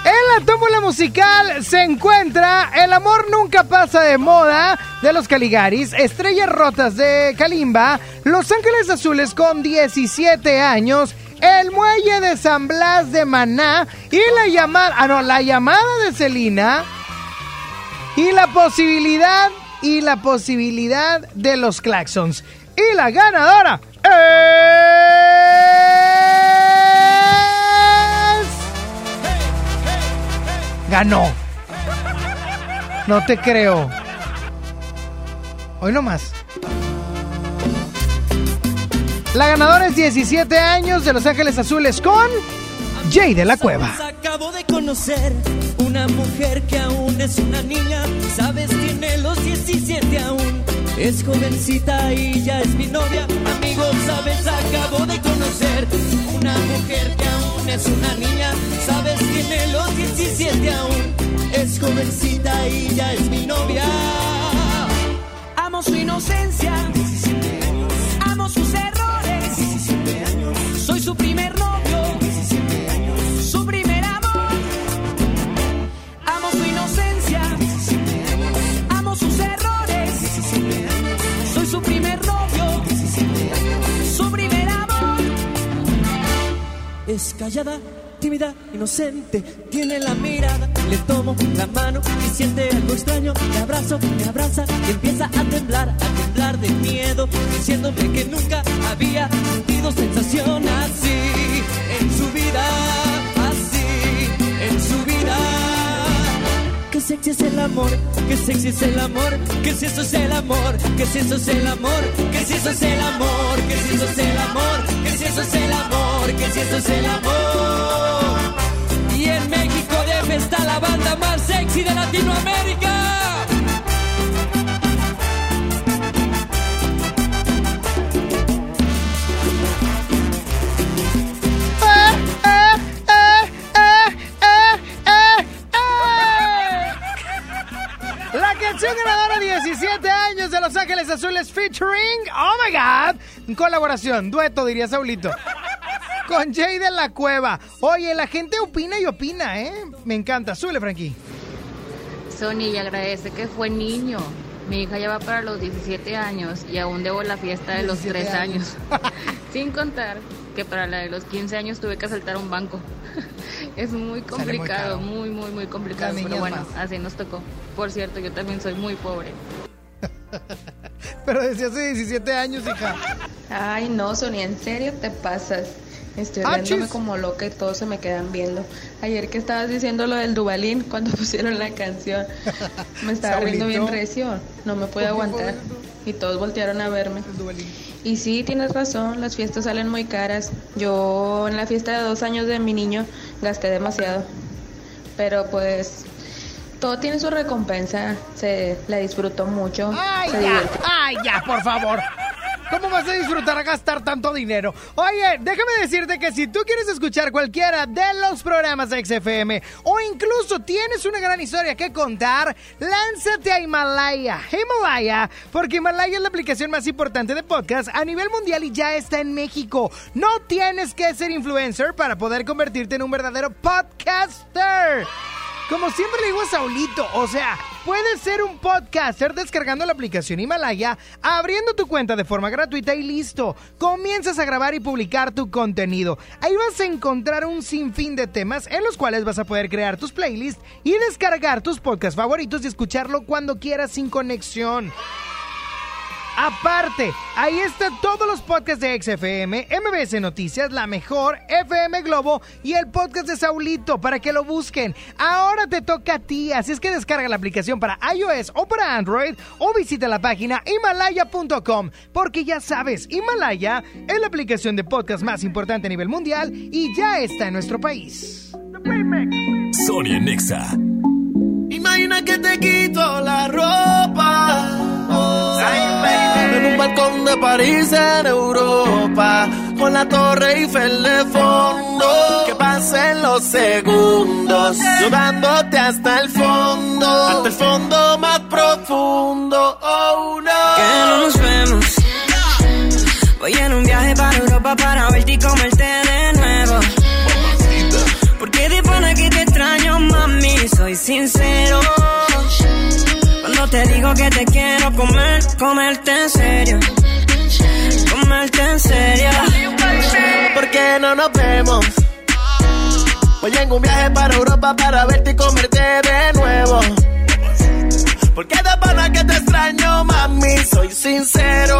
En la tómbola musical se encuentra El amor nunca pasa de moda de los Caligaris, Estrellas Rotas de Kalimba, Los Ángeles Azules con 17 años, El Muelle de San Blas de Maná y la llamada, ah no, la llamada de Celina y la posibilidad y la posibilidad de los Claxons. Y la ganadora. Ganó. No te creo. Hoy no más. La ganadora es 17 años de Los Ángeles Azules con Jay de la Cueva. Acabo de conocer una mujer que aún es una niña, sabes, tiene los 17 aún. Es jovencita y ya es mi novia, amigos, sabes, acabo de conocer una mujer que aún es una niña, sabes, tiene los 17 aún. Es jovencita y ya es mi novia. Amo su inocencia, Es callada, tímida, inocente, tiene la mirada, le tomo la mano y siente algo extraño, le abrazo, me abraza y empieza a temblar, a temblar de miedo, diciéndome que nunca había sentido sensación así en su vida, así en su vida. Que se sexy es el amor, que sexy es el amor, que si eso es el amor, que si eso es el amor, que si eso es el amor, que si eso es el amor, que si eso es el amor, que si eso es el amor. Y en México debe estar la banda más sexy de Latinoamérica. La canción ganadora 17 años de Los Ángeles Azules featuring, oh my god, colaboración, dueto diría Saulito. Con Jay de la Cueva. Oye, la gente opina y opina, ¿eh? Me encanta. Súbele, Frankie. Sony y agradece que fue niño. Mi hija ya va para los 17 años y aún debo la fiesta de los 17 3 años. Sin contar que para la de los 15 años tuve que asaltar un banco. es muy complicado, muy, muy, muy complicado. Pero bueno, más. así nos tocó. Por cierto, yo también soy muy pobre. Pero desde hace 17 años, hija. Ay, no, Sonia, en serio te pasas. Estoy Ah, riéndome como loca y todos se me quedan viendo. Ayer que estabas diciendo lo del Dubalín cuando pusieron la canción, me estaba riendo bien recio, no me pude aguantar. Y todos voltearon a verme. Y sí, tienes razón, las fiestas salen muy caras. Yo en la fiesta de dos años de mi niño gasté demasiado. Pero pues todo tiene su recompensa, se la disfrutó mucho. ¡Ay, se ya! divirtió. ¡Ay, ya, por favor! ¿Cómo vas a disfrutar a gastar tanto dinero? Oye, déjame decirte que si tú quieres escuchar cualquiera de los programas de XFM o incluso tienes una gran historia que contar, lánzate a Himalaya. Himalaya, porque Himalaya es la aplicación más importante de podcast a nivel mundial y ya está en México. No tienes que ser influencer para poder convertirte en un verdadero podcaster. Como siempre le digo a Saulito, o sea, puedes ser un podcaster descargando la aplicación Himalaya, abriendo tu cuenta de forma gratuita y listo. Comienzas a grabar y publicar tu contenido. Ahí vas a encontrar un sinfín de temas en los cuales vas a poder crear tus playlists y descargar tus podcasts favoritos y escucharlo cuando quieras sin conexión. Aparte, ahí están todos los podcasts de XFM, MBS Noticias, La Mejor, FM Globo y el podcast de Saulito para que lo busquen. Ahora te toca a ti, así es que descarga la aplicación para iOS o para Android o visita la página himalaya.com porque ya sabes, Himalaya es la aplicación de podcast más importante a nivel mundial y ya está en nuestro país. Sonia Nexa. Imagina que te quito la ropa. Balcón de París en Europa. Con la Torre Eiffel de fondo. Que pasen los segundos. Llevándote hasta el fondo. Hasta el fondo más profundo. Oh no. Que no nos vemos. Voy en un viaje para Europa para verte y comerte de nuevo. Porque de pana que te extraño, mami, soy sincero. Cuando te digo que te quiero comer, comerte en serio. Comerte en serio. ¿Por qué no nos vemos? Voy en un viaje para Europa para verte y comerte de nuevo. Porque de pana que te extraño, mami, soy sincero.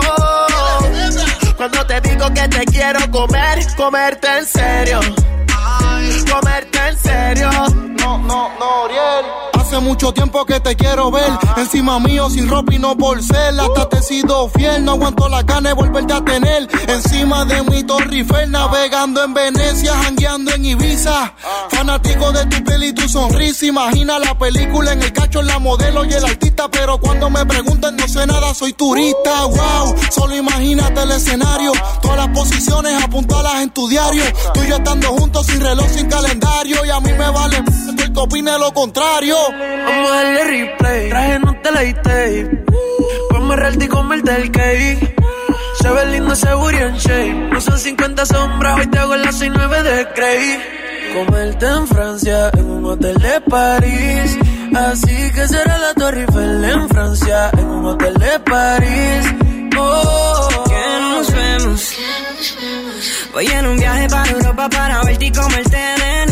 Cuando te digo que te quiero comer, comerte en serio. Comerte en serio. No, no, no, Oriel. Hace mucho tiempo que te quiero ver. Encima mío sin ropa y no por ser. Hasta te he sido fiel, no aguanto la carne de volverte a tener. Encima de mi Torre Eiffel Navegando en Venecia, jangueando en Ibiza. Fanático de tu piel y tu sonrisa. Imagina la película en el cacho, la modelo y el artista. Pero cuando me preguntan no sé nada, soy turista. Wow, solo imagínate el escenario. Todas las posiciones apuntalas en tu diario. Tú y yo estando juntos sin reloj, sin calendario. Y a mí me vale el que opine lo contrario Vamos a darle replay. Traje no te tape. Ponme real y comerte el cake. Se ve lindo ese booty en shape. No son 50 sombras, hoy te hago las 69 de Grey. Comerte en Francia, en un hotel de París. Así que será la Torre Eiffel en Francia, en un hotel de París. Oh, Que no nos vemos. Voy en un viaje para Europa para verte y comerte de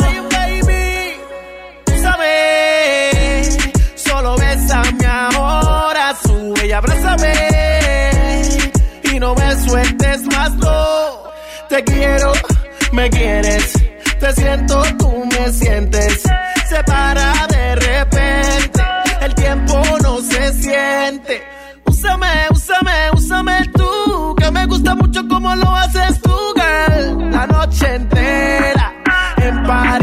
Y abrázame. Y no me sueltes más, no. Te quiero, me quieres. Te siento, tú me sientes. Se para de repente. El tiempo no se siente. Úsame, úsame, úsame tú. Que me gusta mucho como lo haces tú, girl. La noche entera. En París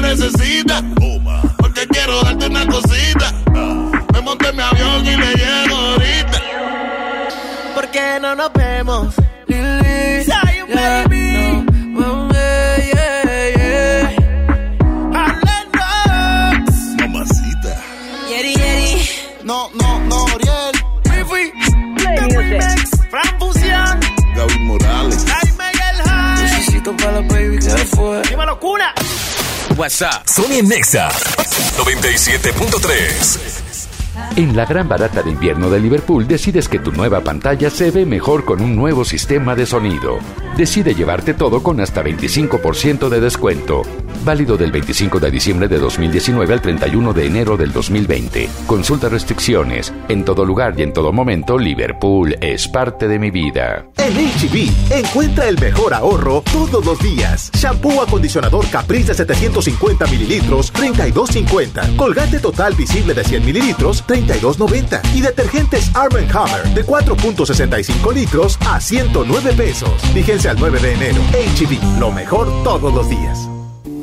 me necesitas, porque quiero darte una cosita. Me monté en mi avión y le llego ahorita. ¿Por qué no nos vemos? Lili, Zion, baby. No, mami, yeah, yeah. Mamacita. Yeri, Yeri. No, no, no, Oriel. Fifi. Remix. Fran Fusión. David Morales. Jaime el High. Necesito para la baby que fue. ¡Qué locura! WhatsApp. Sony Nexa 97.3. En la gran barata de invierno de Liverpool decides que tu nueva pantalla se ve mejor con un nuevo sistema de sonido. Decide llevarte todo con hasta 25% de descuento. Válido del 25 de diciembre de 2019 al 31 de enero del 2020. Consulta restricciones. En todo lugar y en todo momento, Liverpool es parte de mi vida. En HB, encuentra el mejor ahorro todos los días. Shampoo acondicionador Caprice de 750 mililitros, 32.50. Colgate total visible de 100 mililitros, 32.90. Y detergentes Arm Hammer de 4.65 litros a 109 pesos. Fíjense al 9 de enero. HB, lo mejor todos los días.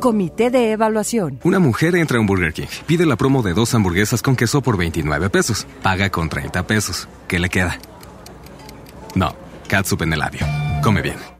Comité de Evaluación. Una mujer entra a un Burger King, pide la promo de dos hamburguesas con queso por 29 pesos, paga con 30 pesos. ¿Qué le queda? No, catsup en el labio. Come bien.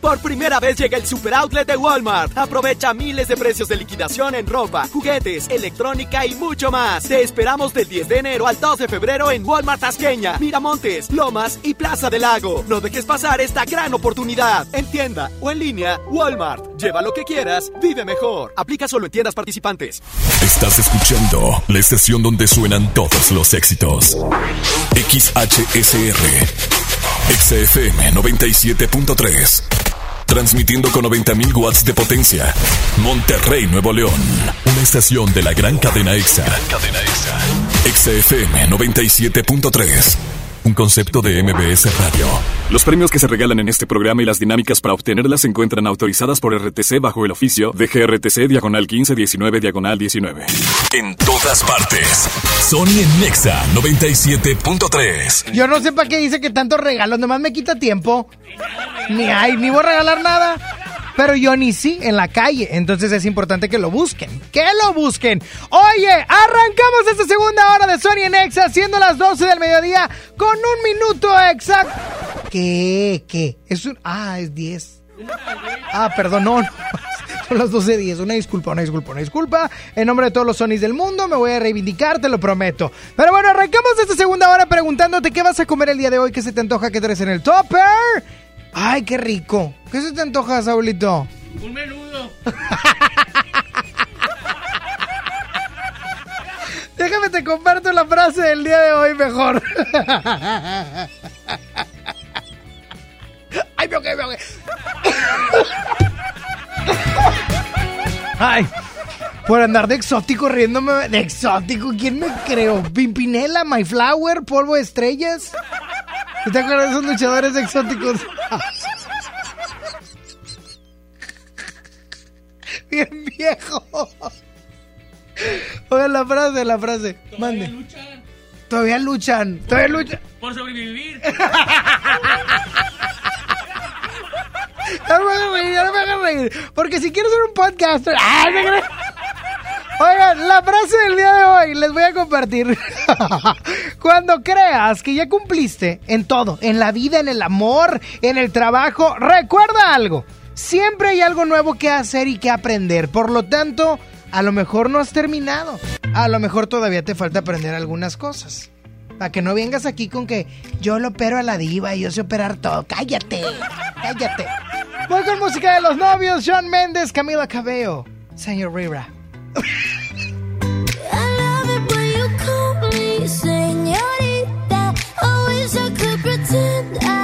Por primera vez llega el super outlet de Walmart. Aprovecha miles de precios de liquidación en ropa, juguetes, electrónica y mucho más. Te esperamos del 10 de enero al 2 de febrero en Walmart Tasqueña, Miramontes, Lomas y Plaza del Lago. No dejes pasar esta gran oportunidad. En tienda o en línea, Walmart. Lleva lo que quieras, vive mejor. Aplica solo en tiendas participantes. Estás escuchando la estación donde suenan todos los éxitos. XHSR. XFM 97.3. Transmitiendo con 90.000 watts de potencia. Monterrey, Nuevo León. Una estación de la gran cadena EXA. Cadena EXA. XFM 97.3. Un concepto de MBS Radio. Los premios que se regalan en este programa y las dinámicas para obtenerlas se encuentran autorizadas por RTC bajo el oficio de GRTC Diagonal 1519 Diagonal 19. En todas partes. Sony en Nexa 97.3. Yo no sé para qué dice que tanto regalo, nomás me quita tiempo. Ni hay, ni voy a regalar nada. Pero yo ni sí en la calle, entonces es importante que lo busquen. ¡Que lo busquen! Oye, arrancamos esta segunda hora de Sony en Exa, siendo las 12 del mediodía, con un minuto exacto. ¿Qué? ¿Qué? Es un. Ah, es 10. Ah, perdón, no. Son las 12.10. Una disculpa, una disculpa, una disculpa. En nombre de todos los Sonys del mundo, me voy a reivindicar, te lo prometo. Pero bueno, arrancamos esta segunda hora preguntándote qué vas a comer el día de hoy, qué se te antoja que traes en el topper. Ay, qué rico. ¿Qué se te antoja, Saulito? Un menudo. Déjame te comparto la frase del día de hoy mejor. Ay, me ahogué, me ahogué. Ay, por andar de exótico riéndome. De exótico, ¿quién me creó? Pimpinela, My Flower, polvo de estrellas. ¿Te acuerdas de esos luchadores exóticos? Bien viejo. Oiga, la frase, la frase. Mande. Todavía luchan. Todavía luchan. Por sobrevivir. No me hagas reír, no me hagas reír. Porque si quiero ser un podcaster. ¡Ay, me cre- Oigan, la frase del día de hoy les voy a compartir. Cuando creas que ya cumpliste en todo, en la vida, en el amor, en el trabajo, recuerda algo. Siempre hay algo nuevo que hacer y que aprender. Por lo tanto, a lo mejor no has terminado. A lo mejor todavía te falta aprender algunas cosas. Para que no vengas aquí con que yo lo opero a la diva y yo sé operar todo. Cállate, cállate. Voy con música de los novios, John Méndez, Camila Cabello, Señor Rivera. Señorita, wish I could pretend I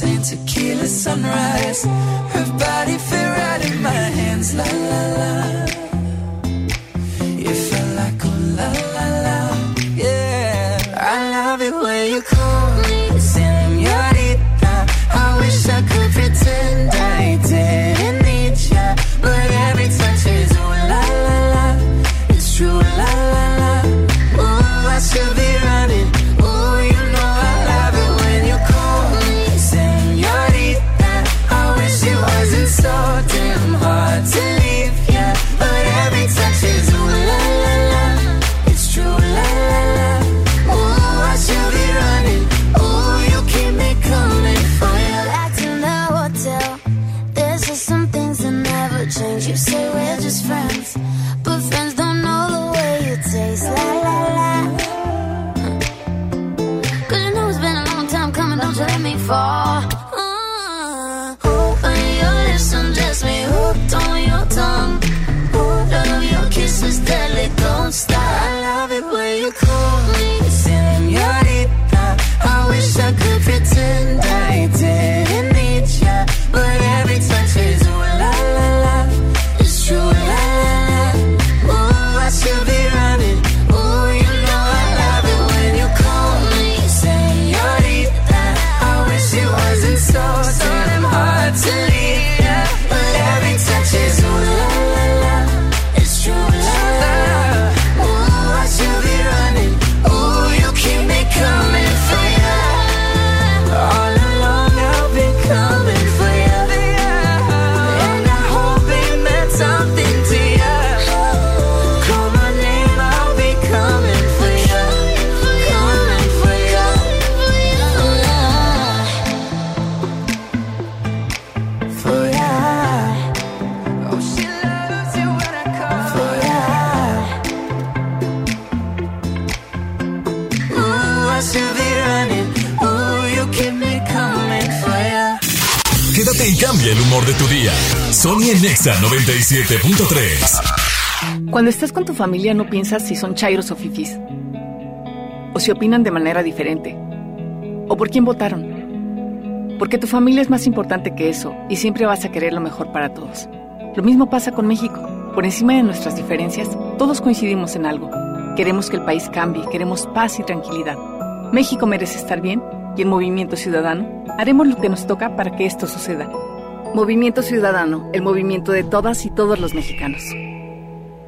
the tequila sunrise. Her body fit right in my hands, la la la. Nexa 97.3. Cuando estás con tu familia no piensas si son chairos o fifis. O si opinan de manera diferente. O por quién votaron. Porque tu familia es más importante que eso y siempre vas a querer lo mejor para todos. Lo mismo pasa con México. Por encima de nuestras diferencias, todos coincidimos en algo. Queremos que el país cambie, queremos paz y tranquilidad. México merece estar bien y en Movimiento Ciudadano haremos lo que nos toca para que esto suceda. Movimiento Ciudadano, el movimiento de todas y todos los mexicanos.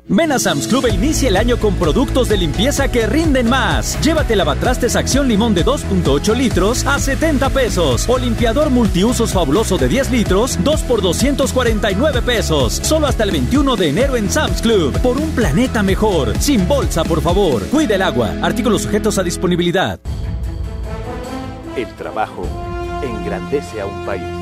Ven a Sam's Club e inicia el año con productos de limpieza que rinden más. Llévate lavatrastes Acción Limón de 2.8 litros a 70 pesos. O limpiador multiusos fabuloso de 10 litros, 2 por 249 pesos. Solo hasta el 21 de enero en Sam's Club. Por un planeta mejor. Sin bolsa, por favor. Cuida el agua. Artículos sujetos a disponibilidad. El trabajo engrandece a un país.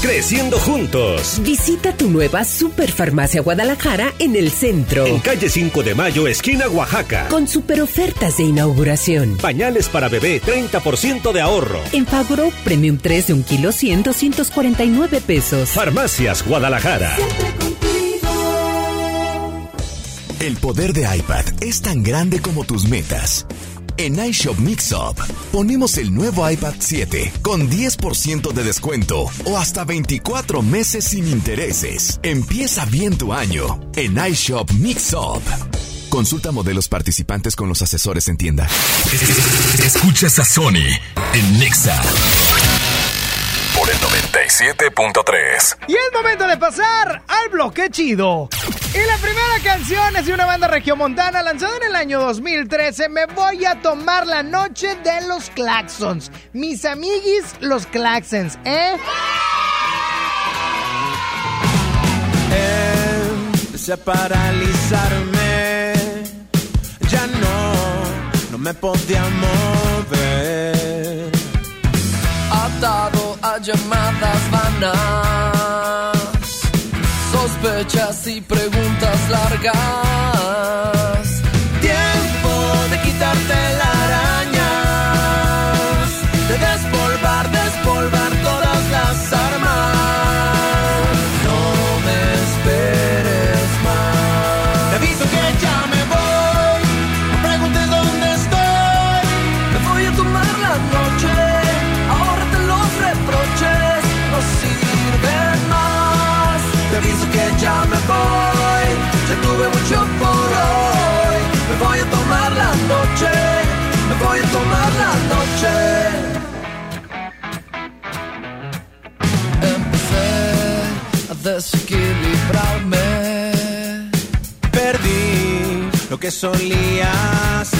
Creciendo juntos. Visita tu nueva Superfarmacia Guadalajara en el centro. En calle 5 de Mayo, esquina Oaxaca. Con super ofertas de inauguración. Pañales para bebé, 30% de ahorro. En Fagro, Premium 3 de un kilo 100, 249 pesos. Farmacias Guadalajara. El poder de iPad es tan grande como tus metas. En iShop Mixup ponemos el nuevo iPad 7 con 10% de descuento o hasta 24 meses sin intereses. Empieza bien tu año en iShop Mixup. Consulta modelos participantes con los asesores en tienda. Escuchas a Sony en Nexa. Por el 97.3. Y es momento de pasar al bloque chido. Y la primera canción es de una banda regiomontana lanzada en el año 2013. Me voy a tomar la noche de los Claxons. Mis amiguis, los Claxons, ¿eh? Empecé a paralizarme, ya no, no me podía mover. atado llamadas vanas, sospechas y preguntas largas. Tiempo de quitarte arañas, desequilibrarme. Perdí lo que solía hacer.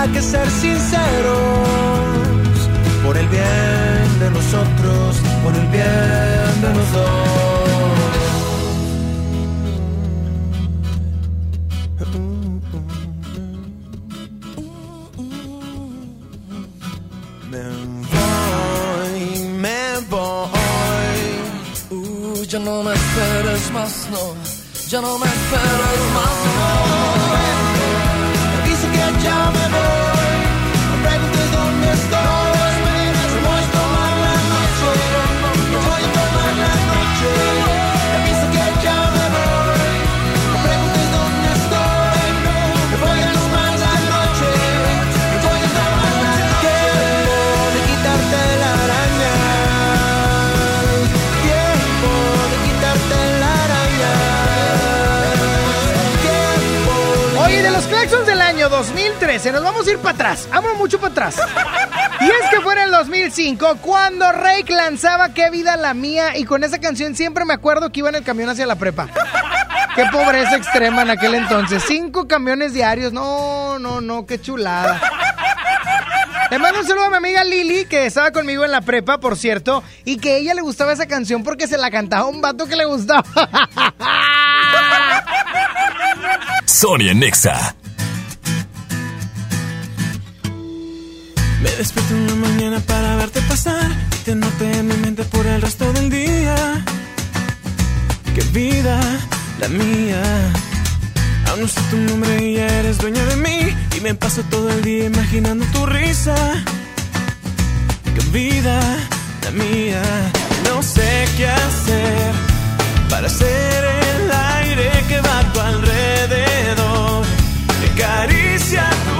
Habrá que ser sinceros por el bien de nosotros, por el bien de los dos. Me voy, me voy. Uh, ya no me esperes más, no, ya no me esperes más, no. Aviso que ya me 2013, nos vamos a ir para atrás. Vamos mucho para atrás. Y es que fue en el 2005 cuando Rake lanzaba Qué vida la mía y con esa canción siempre me acuerdo que iba en el camión hacia la prepa. Qué pobreza extrema en aquel entonces. Cinco camiones diarios. No, no, no, qué chulada. Le mando un saludo a mi amiga Lili, que estaba conmigo en la prepa, por cierto, y que ella le gustaba esa canción porque se la cantaba un vato que le gustaba. Sonia Nexa. Despierto en la mañana para verte pasar te noté en mi mente por el resto del día. Qué vida la mía. Aún no sé tu nombre y ya eres dueña de mí. Y me paso todo el día imaginando tu risa. Qué vida la mía. No sé qué hacer para ser el aire que va a tu alrededor. Que acaricia tu.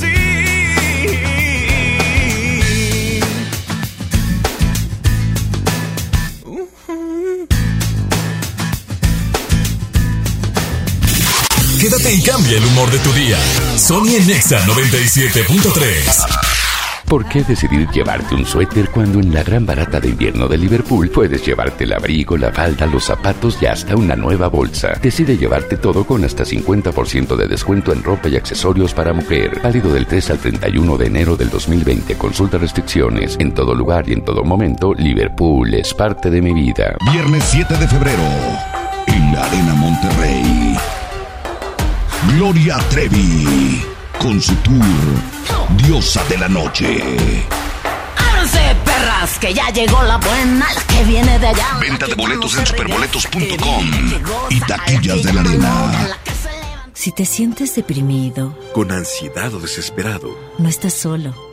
Quédate y cambia el humor de tu día. Sonia Nexa 97.3. ¿Por qué decidir llevarte un suéter cuando en la gran barata de invierno de Liverpool puedes llevarte el abrigo, la falda, los zapatos y hasta una nueva bolsa? Decide llevarte todo con hasta 50% de descuento en ropa y accesorios para mujer. Válido del 3 al 31 de enero del 2020. Consulta restricciones. En todo lugar y en todo momento, Liverpool es parte de mi vida. Viernes 7 de febrero, en la Arena Monterrey. Gloria Trevi, con su tour Diosa de la Noche. Ábranse, perras, que ya llegó la buena, la que viene de allá. Venta de boletos en superboletos.com y taquillas de la Arena. Si te sientes deprimido, Con ansiedad o desesperado, no estás solo.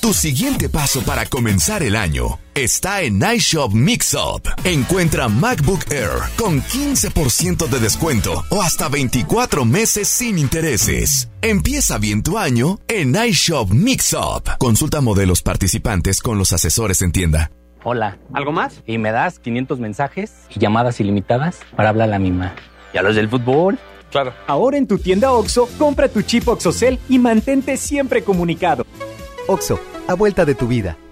Tu siguiente paso para comenzar el año está en iShop Mixup. Encuentra MacBook Air con 15% de descuento o hasta 24 meses sin intereses. Empieza bien tu año en iShop Mixup. Consulta modelos participantes con los asesores en tienda. Hola. ¿Algo más? Y me das 500 mensajes y llamadas ilimitadas para hablar a la misma. ¿Y a los del fútbol? Claro. Ahora en tu tienda OXO, compra tu chip OXOCEL y mantente siempre comunicado. Oxo, a vuelta de tu vida.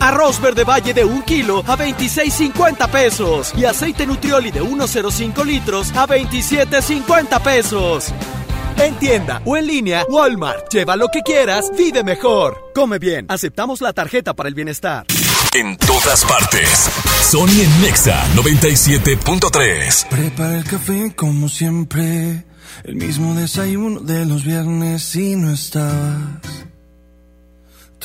Arroz verde valle de 1 kilo a 26.50 pesos y aceite nutrioli de 1.05 litros a 27.50 pesos. En tienda o en línea, Walmart. Lleva lo que quieras, vive mejor. Come bien, aceptamos la tarjeta para el bienestar. En todas partes. Sony en Nexa 97.3. Prepara el café como siempre, el mismo desayuno de los viernes y no estabas.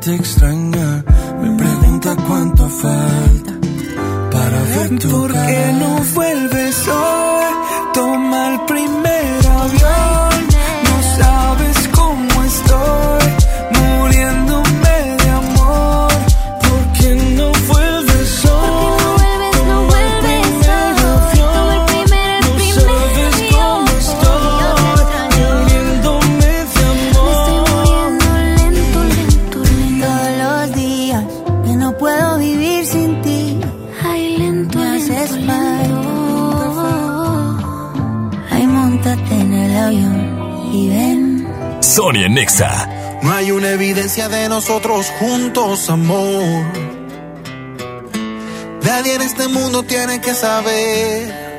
Te extraña me pregunta cuánto falta para ver tu ¿Por qué no vuelves hoy? Toma el No hay una evidencia de nosotros juntos, amor. Nadie en este mundo tiene que saber.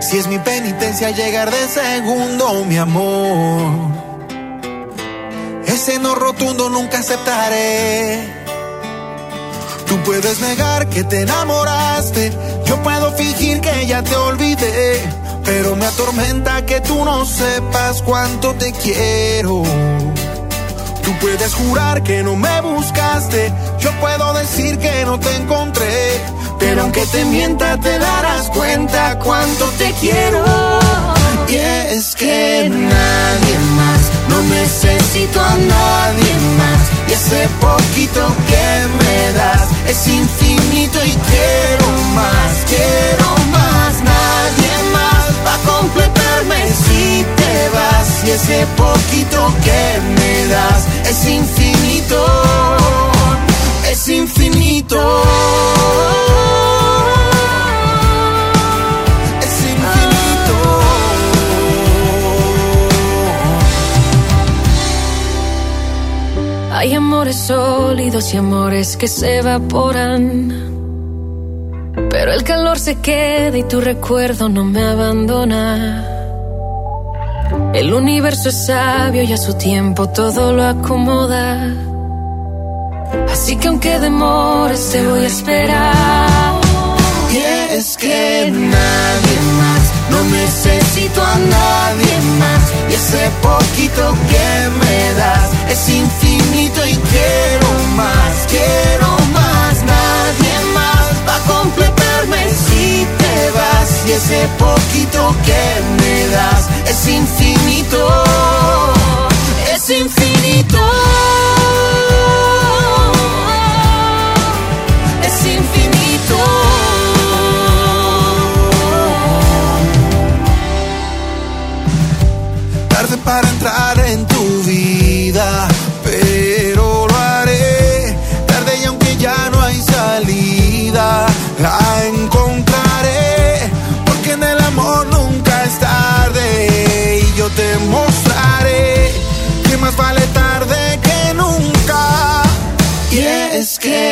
Si es mi penitencia llegar de segundo, mi amor. Ese no rotundo nunca aceptaré. Tú puedes negar que te enamoraste. Yo puedo fingir que ya te olvidé. Pero me atormenta que tú no sepas cuánto te quiero. Tú puedes jurar que no me buscaste. Yo puedo decir que no te encontré. Pero aunque te mienta, te darás cuenta cuánto te quiero. Y es que nadie más, no necesito a nadie más. Y ese poquito que me das es infinito y quiero más, quiero más. Completarme si te vas. Y ese poquito que me das es infinito, es infinito. Es infinito. Hay amores sólidos y amores que se evaporan. Pero el calor se queda y tu recuerdo no me abandona. El universo es sabio y a su tiempo todo lo acomoda. Así que aunque demores te voy a esperar. Y es que nadie más, no necesito a nadie más. Y ese poquito que me das es infinito y quiero más, quiero más. Ese poquito que me das es infinito, es infinito. Es infinito. Tarde para entrar en tu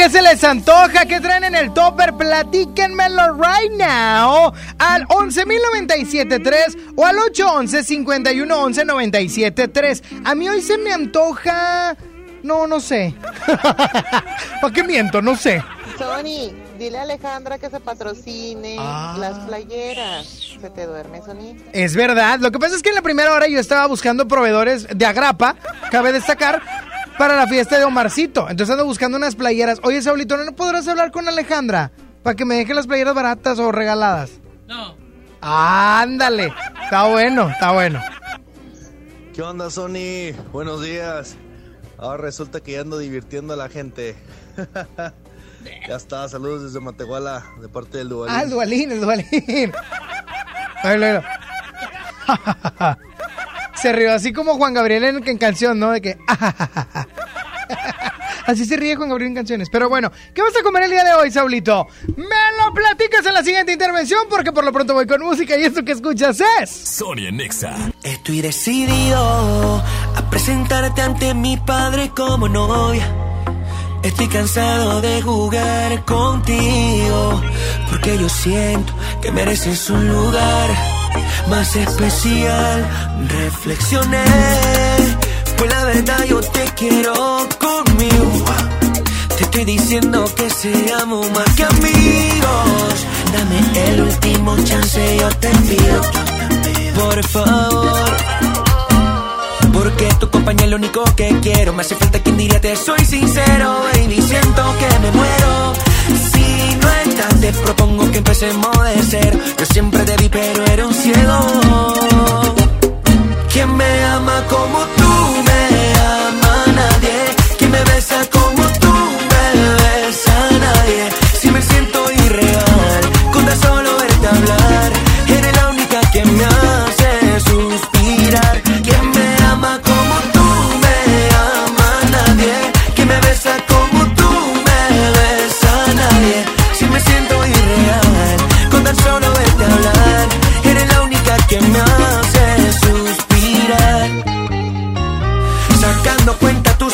¿Qué se les antoja? ¿Qué traen en el topper? Platíquenmelo right now al 11.097.3 o al 811-511-97.3. A mí hoy se me antoja... No, no sé. ¿Para qué miento? No sé. Sony, dile a Alejandra que se patrocine Ah. las playeras. Se te duerme, Sony. Es verdad. Lo que pasa es que en la primera hora yo estaba buscando proveedores de agrapa, cabe destacar, para la fiesta de Omarcito. Entonces ando buscando unas playeras. Oye, Saulito, ¿no podrás hablar con Alejandra? Para que me deje las playeras baratas o regaladas. No. Ándale. Está bueno, está bueno. ¿Qué onda, Sony? Buenos días. Ahora resulta que ya ando divirtiendo a la gente. ya está, saludos desde Matehuala, de parte del Duvalín. Ah, el Dualín, el Dualín. Se rió así como Juan Gabriel en, en canción, ¿no? De que... Así se ríe Juan Gabriel en canciones. Pero bueno, ¿qué vas a comer el día de hoy, Saulito? Me lo platicas en la siguiente intervención porque por lo pronto voy con música y esto que escuchas es... Sony en Nexa. Estoy decidido a presentarte ante mi padre como novia. Estoy cansado de jugar contigo, porque yo siento que mereces un lugar más especial. Reflexioné, pues la verdad yo te quiero conmigo. Te estoy diciendo que seamos más que amigos. Dame el último chance, yo te pido. Por favor. Porque tu compañía es lo único que quiero. Me hace falta quien diría te soy sincero, baby. Siento que me muero. Si no estás, te propongo que empecemos de cero. Yo siempre te vi, pero era un ciego. ¿Quién me ama como tú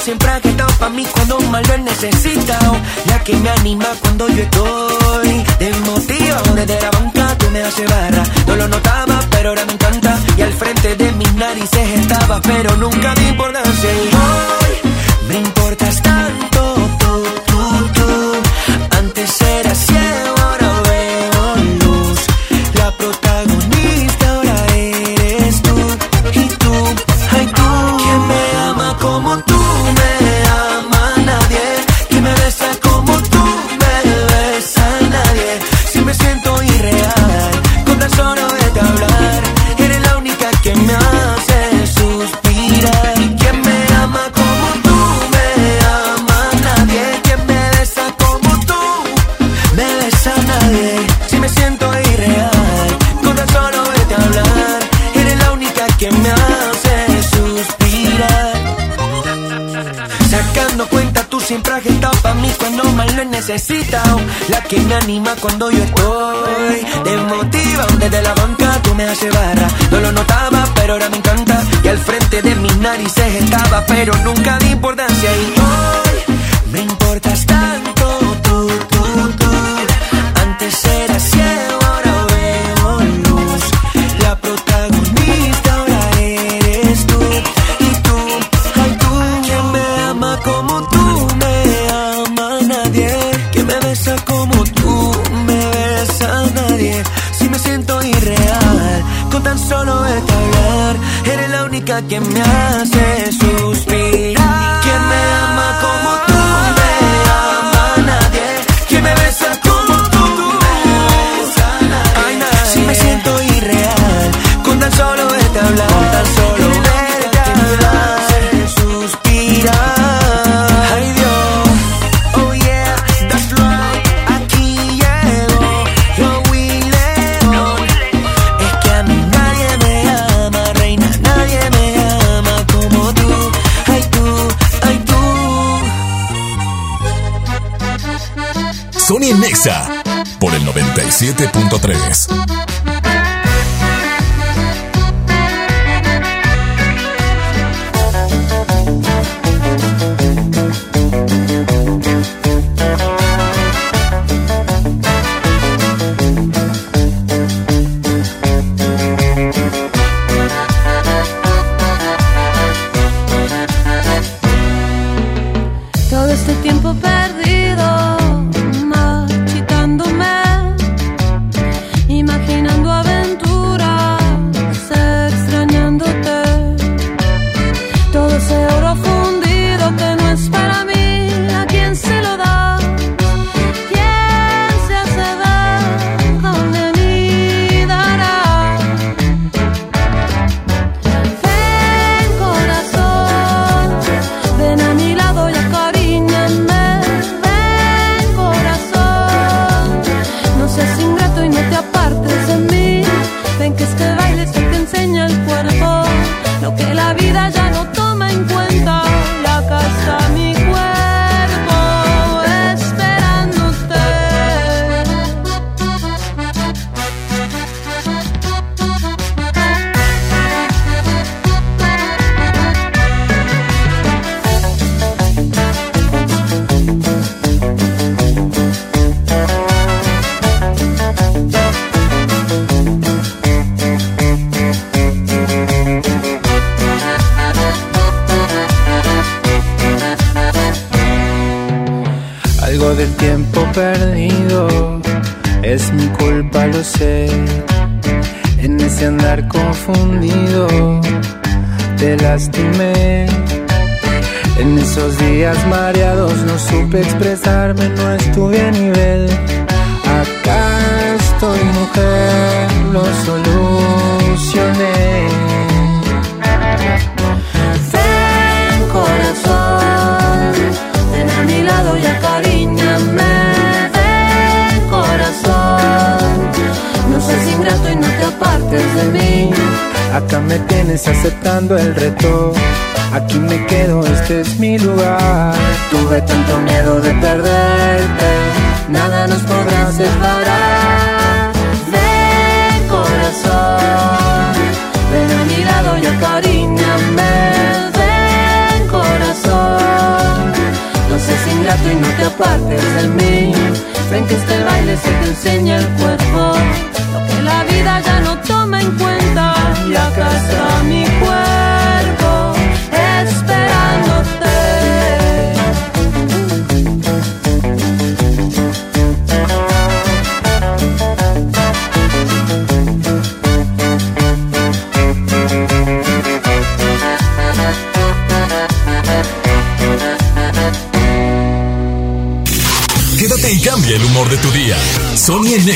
siempre has estado para mí cuando más lo he necesitado. La que me anima cuando yo estoy desmotivado. Desde la banca tú me haces barra. No lo notaba, pero ahora me encanta. Y al frente de mis narices estaba, pero nunca di importancia. Hoy me importas tanto, lo he necesitado. La que me anima cuando yo estoy. Desmotiva desde la banca, tú me haces barra. No lo notaba, pero ahora me encanta. Y al frente de mis narices estaba, pero nunca de importancia. Y hoy me importas tanto que me hace sufrir.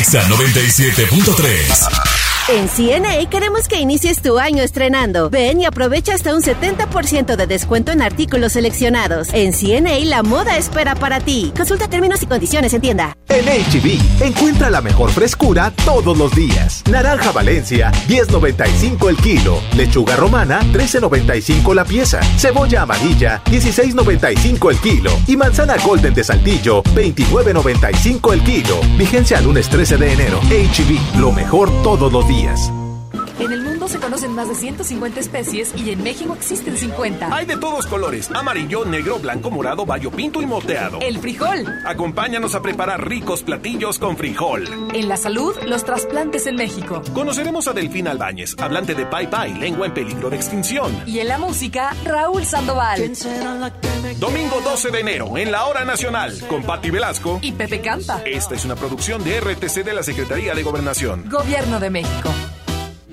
Exa 97.3. En CNA queremos que inicies tu año estrenando. Ven y aprovecha hasta un 70% de descuento en artículos seleccionados. En CNA la moda espera para ti. Consulta términos y condiciones en tienda. En HB, encuentra la mejor frescura todos los días. Naranja Valencia, 10.95 el kilo. Lechuga romana, 13.95 la pieza. Cebolla amarilla, 16.95 el kilo. Y manzana golden de saltillo, 29.95 el kilo. Vigencia lunes 13 de enero. HB, lo mejor todos los días. En el mundo se conocen más de 150 especies y en México existen 50. Hay de todos colores: amarillo, negro, blanco, morado, bayo pinto y moteado. El frijol. Acompáñanos a preparar ricos platillos con frijol. En la salud, los trasplantes en México. Conoceremos a Delfín Albáñez, hablante de Pai Pai, lengua en peligro de extinción. Y en la música, Raúl Sandoval. Domingo 12 de enero, en la Hora Nacional, con Patti Velasco y Pepe Campa. Esta es una producción de RTC de la Secretaría de Gobernación. Gobierno de México.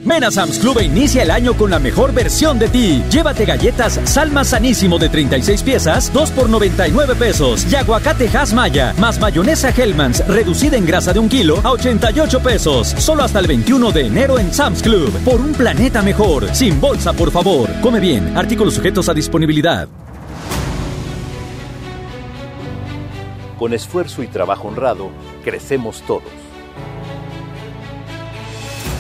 Ven a Sam's Club e inicia el año con la mejor versión de ti. Llévate galletas Salma Sanísimo de 36 piezas, 2 por 99 pesos. Y aguacate Hass Maya, más mayonesa Hellmann's, reducida en grasa de un kilo a 88 pesos. Solo hasta el 21 de enero en Sam's Club. Por un planeta mejor. Sin bolsa, por favor. Come bien. Artículos sujetos a disponibilidad. Con esfuerzo y trabajo honrado, crecemos todos.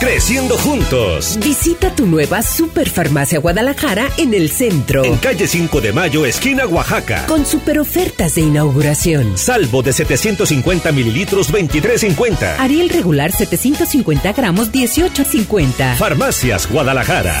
Creciendo juntos. Visita tu nueva Superfarmacia Guadalajara en el centro. En calle 5 de Mayo, esquina Oaxaca. Con super ofertas de inauguración. Salvo de 750 mililitros, 23.50. Ariel regular 750 gramos, 18.50. Farmacias Guadalajara.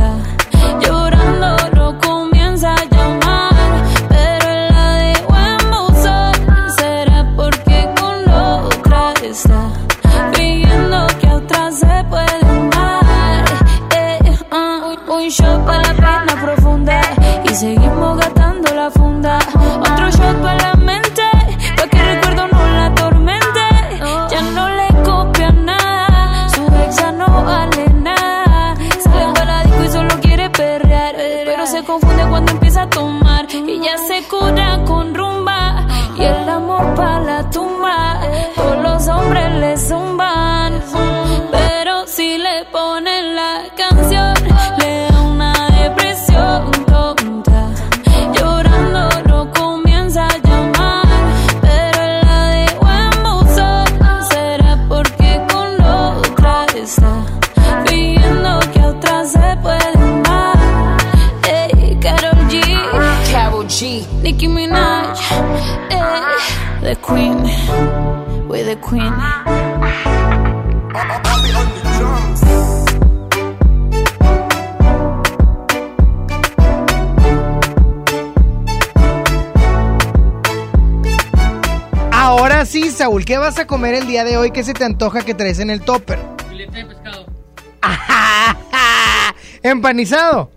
Queen. Ahora sí, Saúl, ¿qué vas a comer el día de hoy? ¿Qué se te antoja que traes en el topper? Filete de pescado. ¿Empanizado?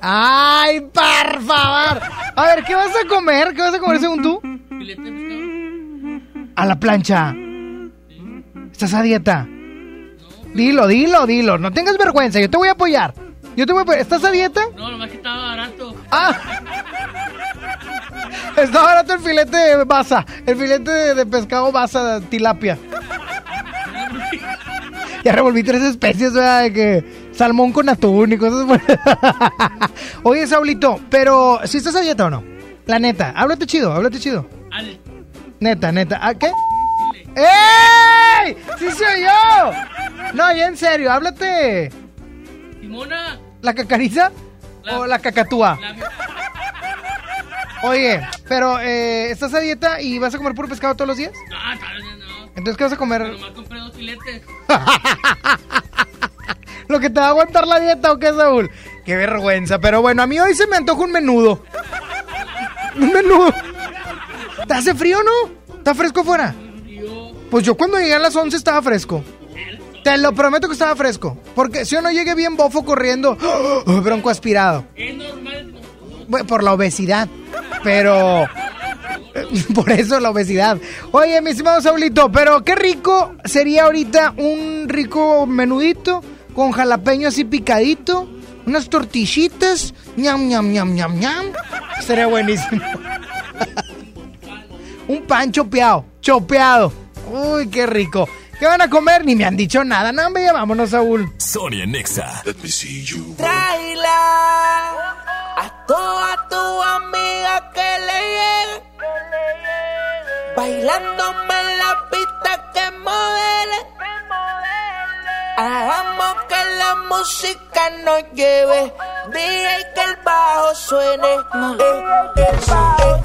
¡Ay, por favor! A ver, ¿qué vas a comer? ¿Qué vas a comer según tú? Filete de pescado. A la plancha. ¿Estás a dieta? Dilo, dilo, dilo. No tengas vergüenza, yo te voy a apoyar. Yo te voy a apoyar. ¿Estás a dieta? No, nomás que estaba barato. Ah. Está barato el filete de basa. El filete de, de pescado basa, tilapia. Ya revolví tres especies, ¿verdad? De que salmón con atún y cosas. Oye, Saulito, pero ¿si estás a dieta o no? La neta, háblate chido, háblate chido. Al- Neta, neta. ¿Ah, ¿Qué? ¡Ey! ¡Sí soy yo! No, ya en serio, háblate. Simona. ¿La cacariza? ¿O la cacatúa? Oye, pero eh, ¿estás a dieta y vas a comer puro pescado todos los días? No, tal vez no. Entonces, ¿qué vas a comer? Nomás compré dos filetes. ¿Lo que te va a aguantar la dieta o qué, Saúl? Qué vergüenza. Pero bueno, a mí hoy se me antoja un menudo. Un menudo. ¿Te hace frío o no? ¿Está fresco afuera? Pues yo cuando llegué a las 11 estaba fresco. Te lo prometo que estaba fresco. Porque si yo no llegué bien bofo corriendo, ¡oh! bronco aspirado. Es normal. Por la obesidad. Pero... Por eso la obesidad. Oye, mi estimado Saulito, pero qué rico sería ahorita un rico menudito con jalapeño así picadito, unas tortillitas, ñam, ñam, ñam, ñam, ñam. Sería buenísimo. un pan chopeado, chopeado. Uy, qué rico. ¿Qué van a comer? Ni me han dicho nada. No, hombre, ya vámonos, Saúl. Sonia Nexa. Tráela a toda tu amiga que le llegue. Bailándome en la pista que modele. Hagamos que la música nos lleve. DJ que el bajo suene. Eh, eh, eh.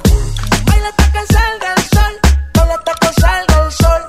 Baila hasta que salga el sol. Baila hasta que salga el.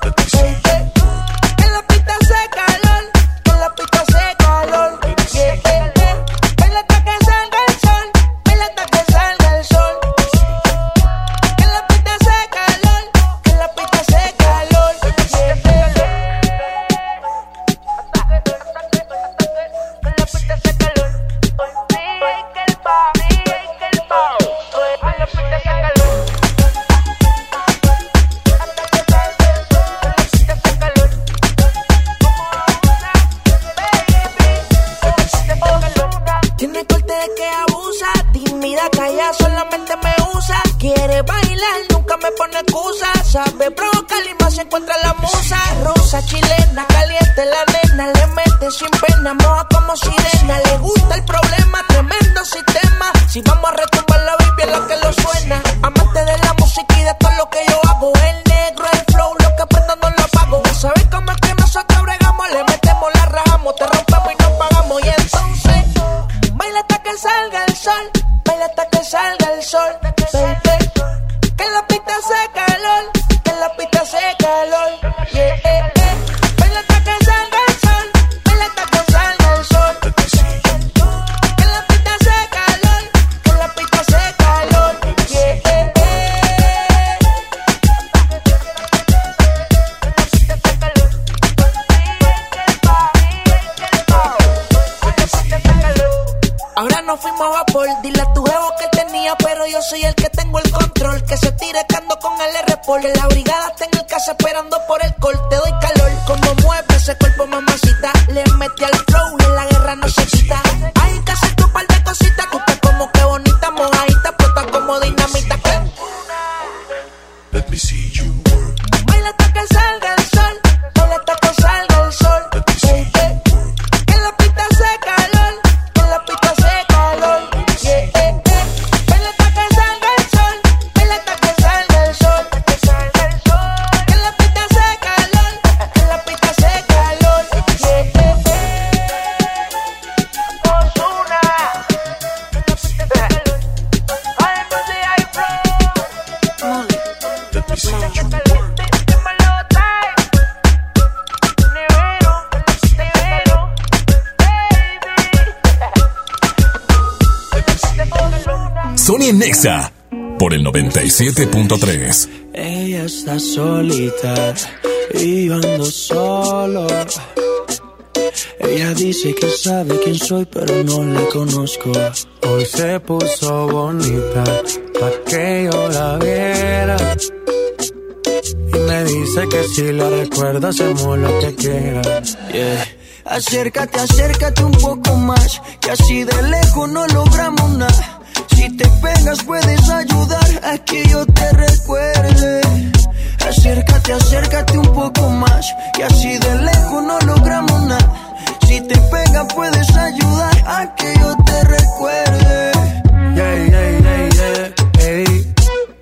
97.3. Ella está solita y ando solo. Ella dice que sabe quién soy, pero no la conozco. Hoy se puso bonita pa' que yo la viera. Y me dice que si la recuerda hacemos lo que quiera. Yeah. Acércate, acércate un poco más, que así de lejos no logramos nada. Si te pegas puedes ayudar a que yo te recuerde. Acércate, acércate un poco más, que así de lejos no logramos nada. Si te pegas puedes ayudar a que yo te recuerde. Yeah, yeah.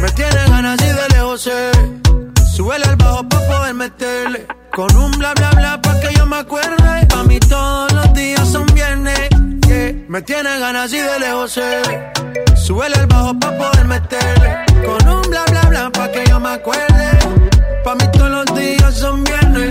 Me tienes ganas y de lejos sé. Súbele al bajo pa' poder meterle. Con un bla bla bla pa' que yo me acuerde. A mí todos los días son viernes. Me tienes ganas y de lejos sé. Súbele al bajo pa' poder meterle. Con un bla bla bla pa' que yo me acuerde. Pa' mí todos los días son viernes.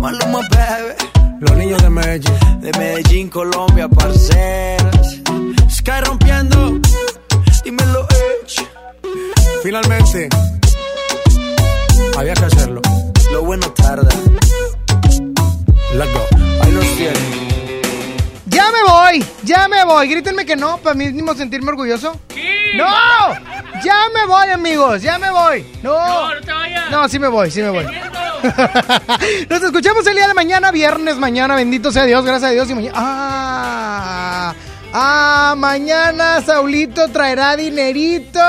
Maluma, baby. Los niños de Medellín. De Medellín, Colombia, parceras. Sky rompiendo. Dímelo, Edge. Finalmente. Había que hacerlo. Lo bueno tarda. Let's go. Ahí los tienen. Ya me voy, ya me voy. Grítenme que no, para mí mismo sentirme orgulloso. ¡No! Ya me voy, amigos, ya me voy. No, No, no te vayas. no, sí me voy, sí me voy. Nos escuchamos el día de mañana, viernes, mañana, bendito sea Dios, gracias a Dios. Y mañana. ¡Ah! ¡Ah! Mañana Saulito traerá dinerito.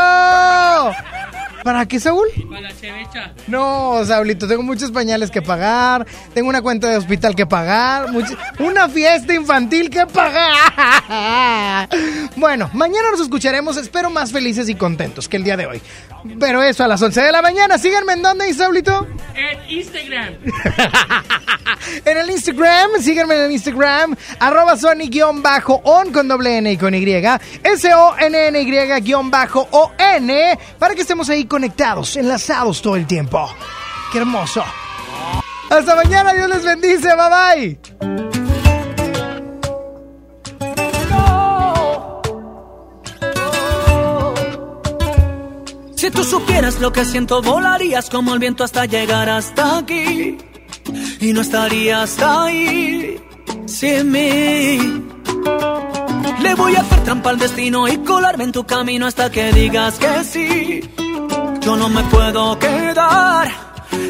¿Para qué, Saúl? Para la cevicha. No, Saulito, tengo muchos pañales que pagar, tengo una cuenta de hospital que pagar, much- una fiesta infantil que pagar. Bueno, mañana nos escucharemos, espero más felices y contentos que el día de hoy. Pero eso a las 11 de la mañana, síganme en dónde, Saulito. En Instagram. En el Instagram, síganme en el Instagram, arroba Sony-on con doble N y con Y, S-O-N-N-Y-O-N, para que estemos ahí conectados, enlazados todo el tiempo. ¡Qué hermoso! Hasta mañana, Dios les bendice, bye bye. Si tú supieras lo que siento, volarías como el viento hasta llegar hasta aquí. Y no estarías ahí sin mí. Le voy a hacer trampa al destino y colarme en tu camino hasta que digas que sí. Yo no me puedo quedar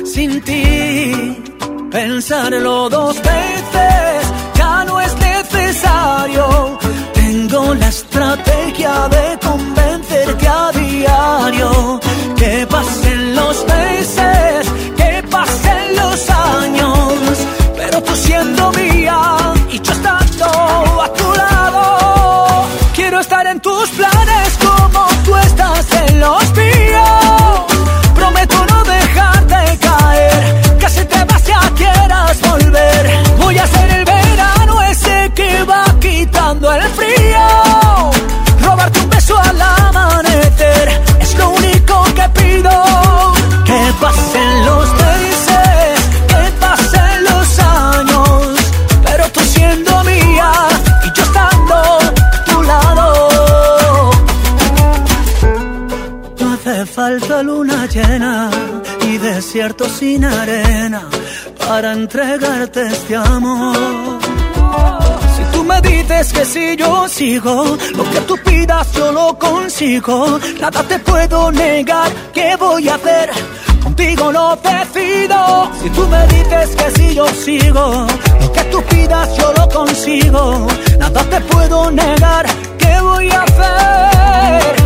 sin ti. Pensarlo dos veces ya no es necesario. Tengo la estrategia de convencerte a diario. Que pasen los meses, que pasen los años. Pero tú siendo mía y yo estando a tu lado, quiero estar en tus planes. Esta luna llena y desierto sin arena para entregarte este amor. Si tú me dices que si yo sigo, lo que tú pidas yo lo consigo. Nada te puedo negar, ¿qué voy a hacer? Contigo no decido. Si tú me dices que si yo sigo, lo que tú pidas yo lo consigo. Nada te puedo negar, ¿qué voy a hacer?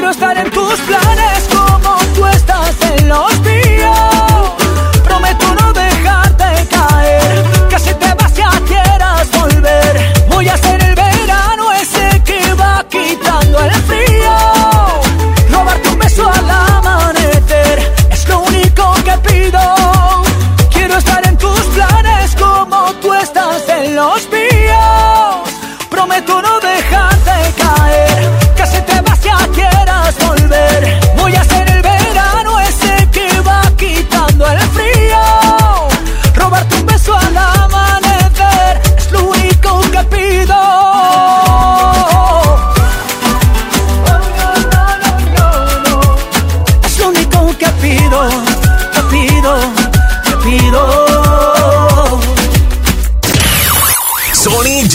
Quiero estar en tus planes como tú estás en los míos. Prometo no dejarte caer, que si te vas ya quieras volver. Voy a ser el verano ese que va quitando el frío. Robarte un beso al amanecer es lo único que pido. Quiero estar en tus planes como tú estás en los míos.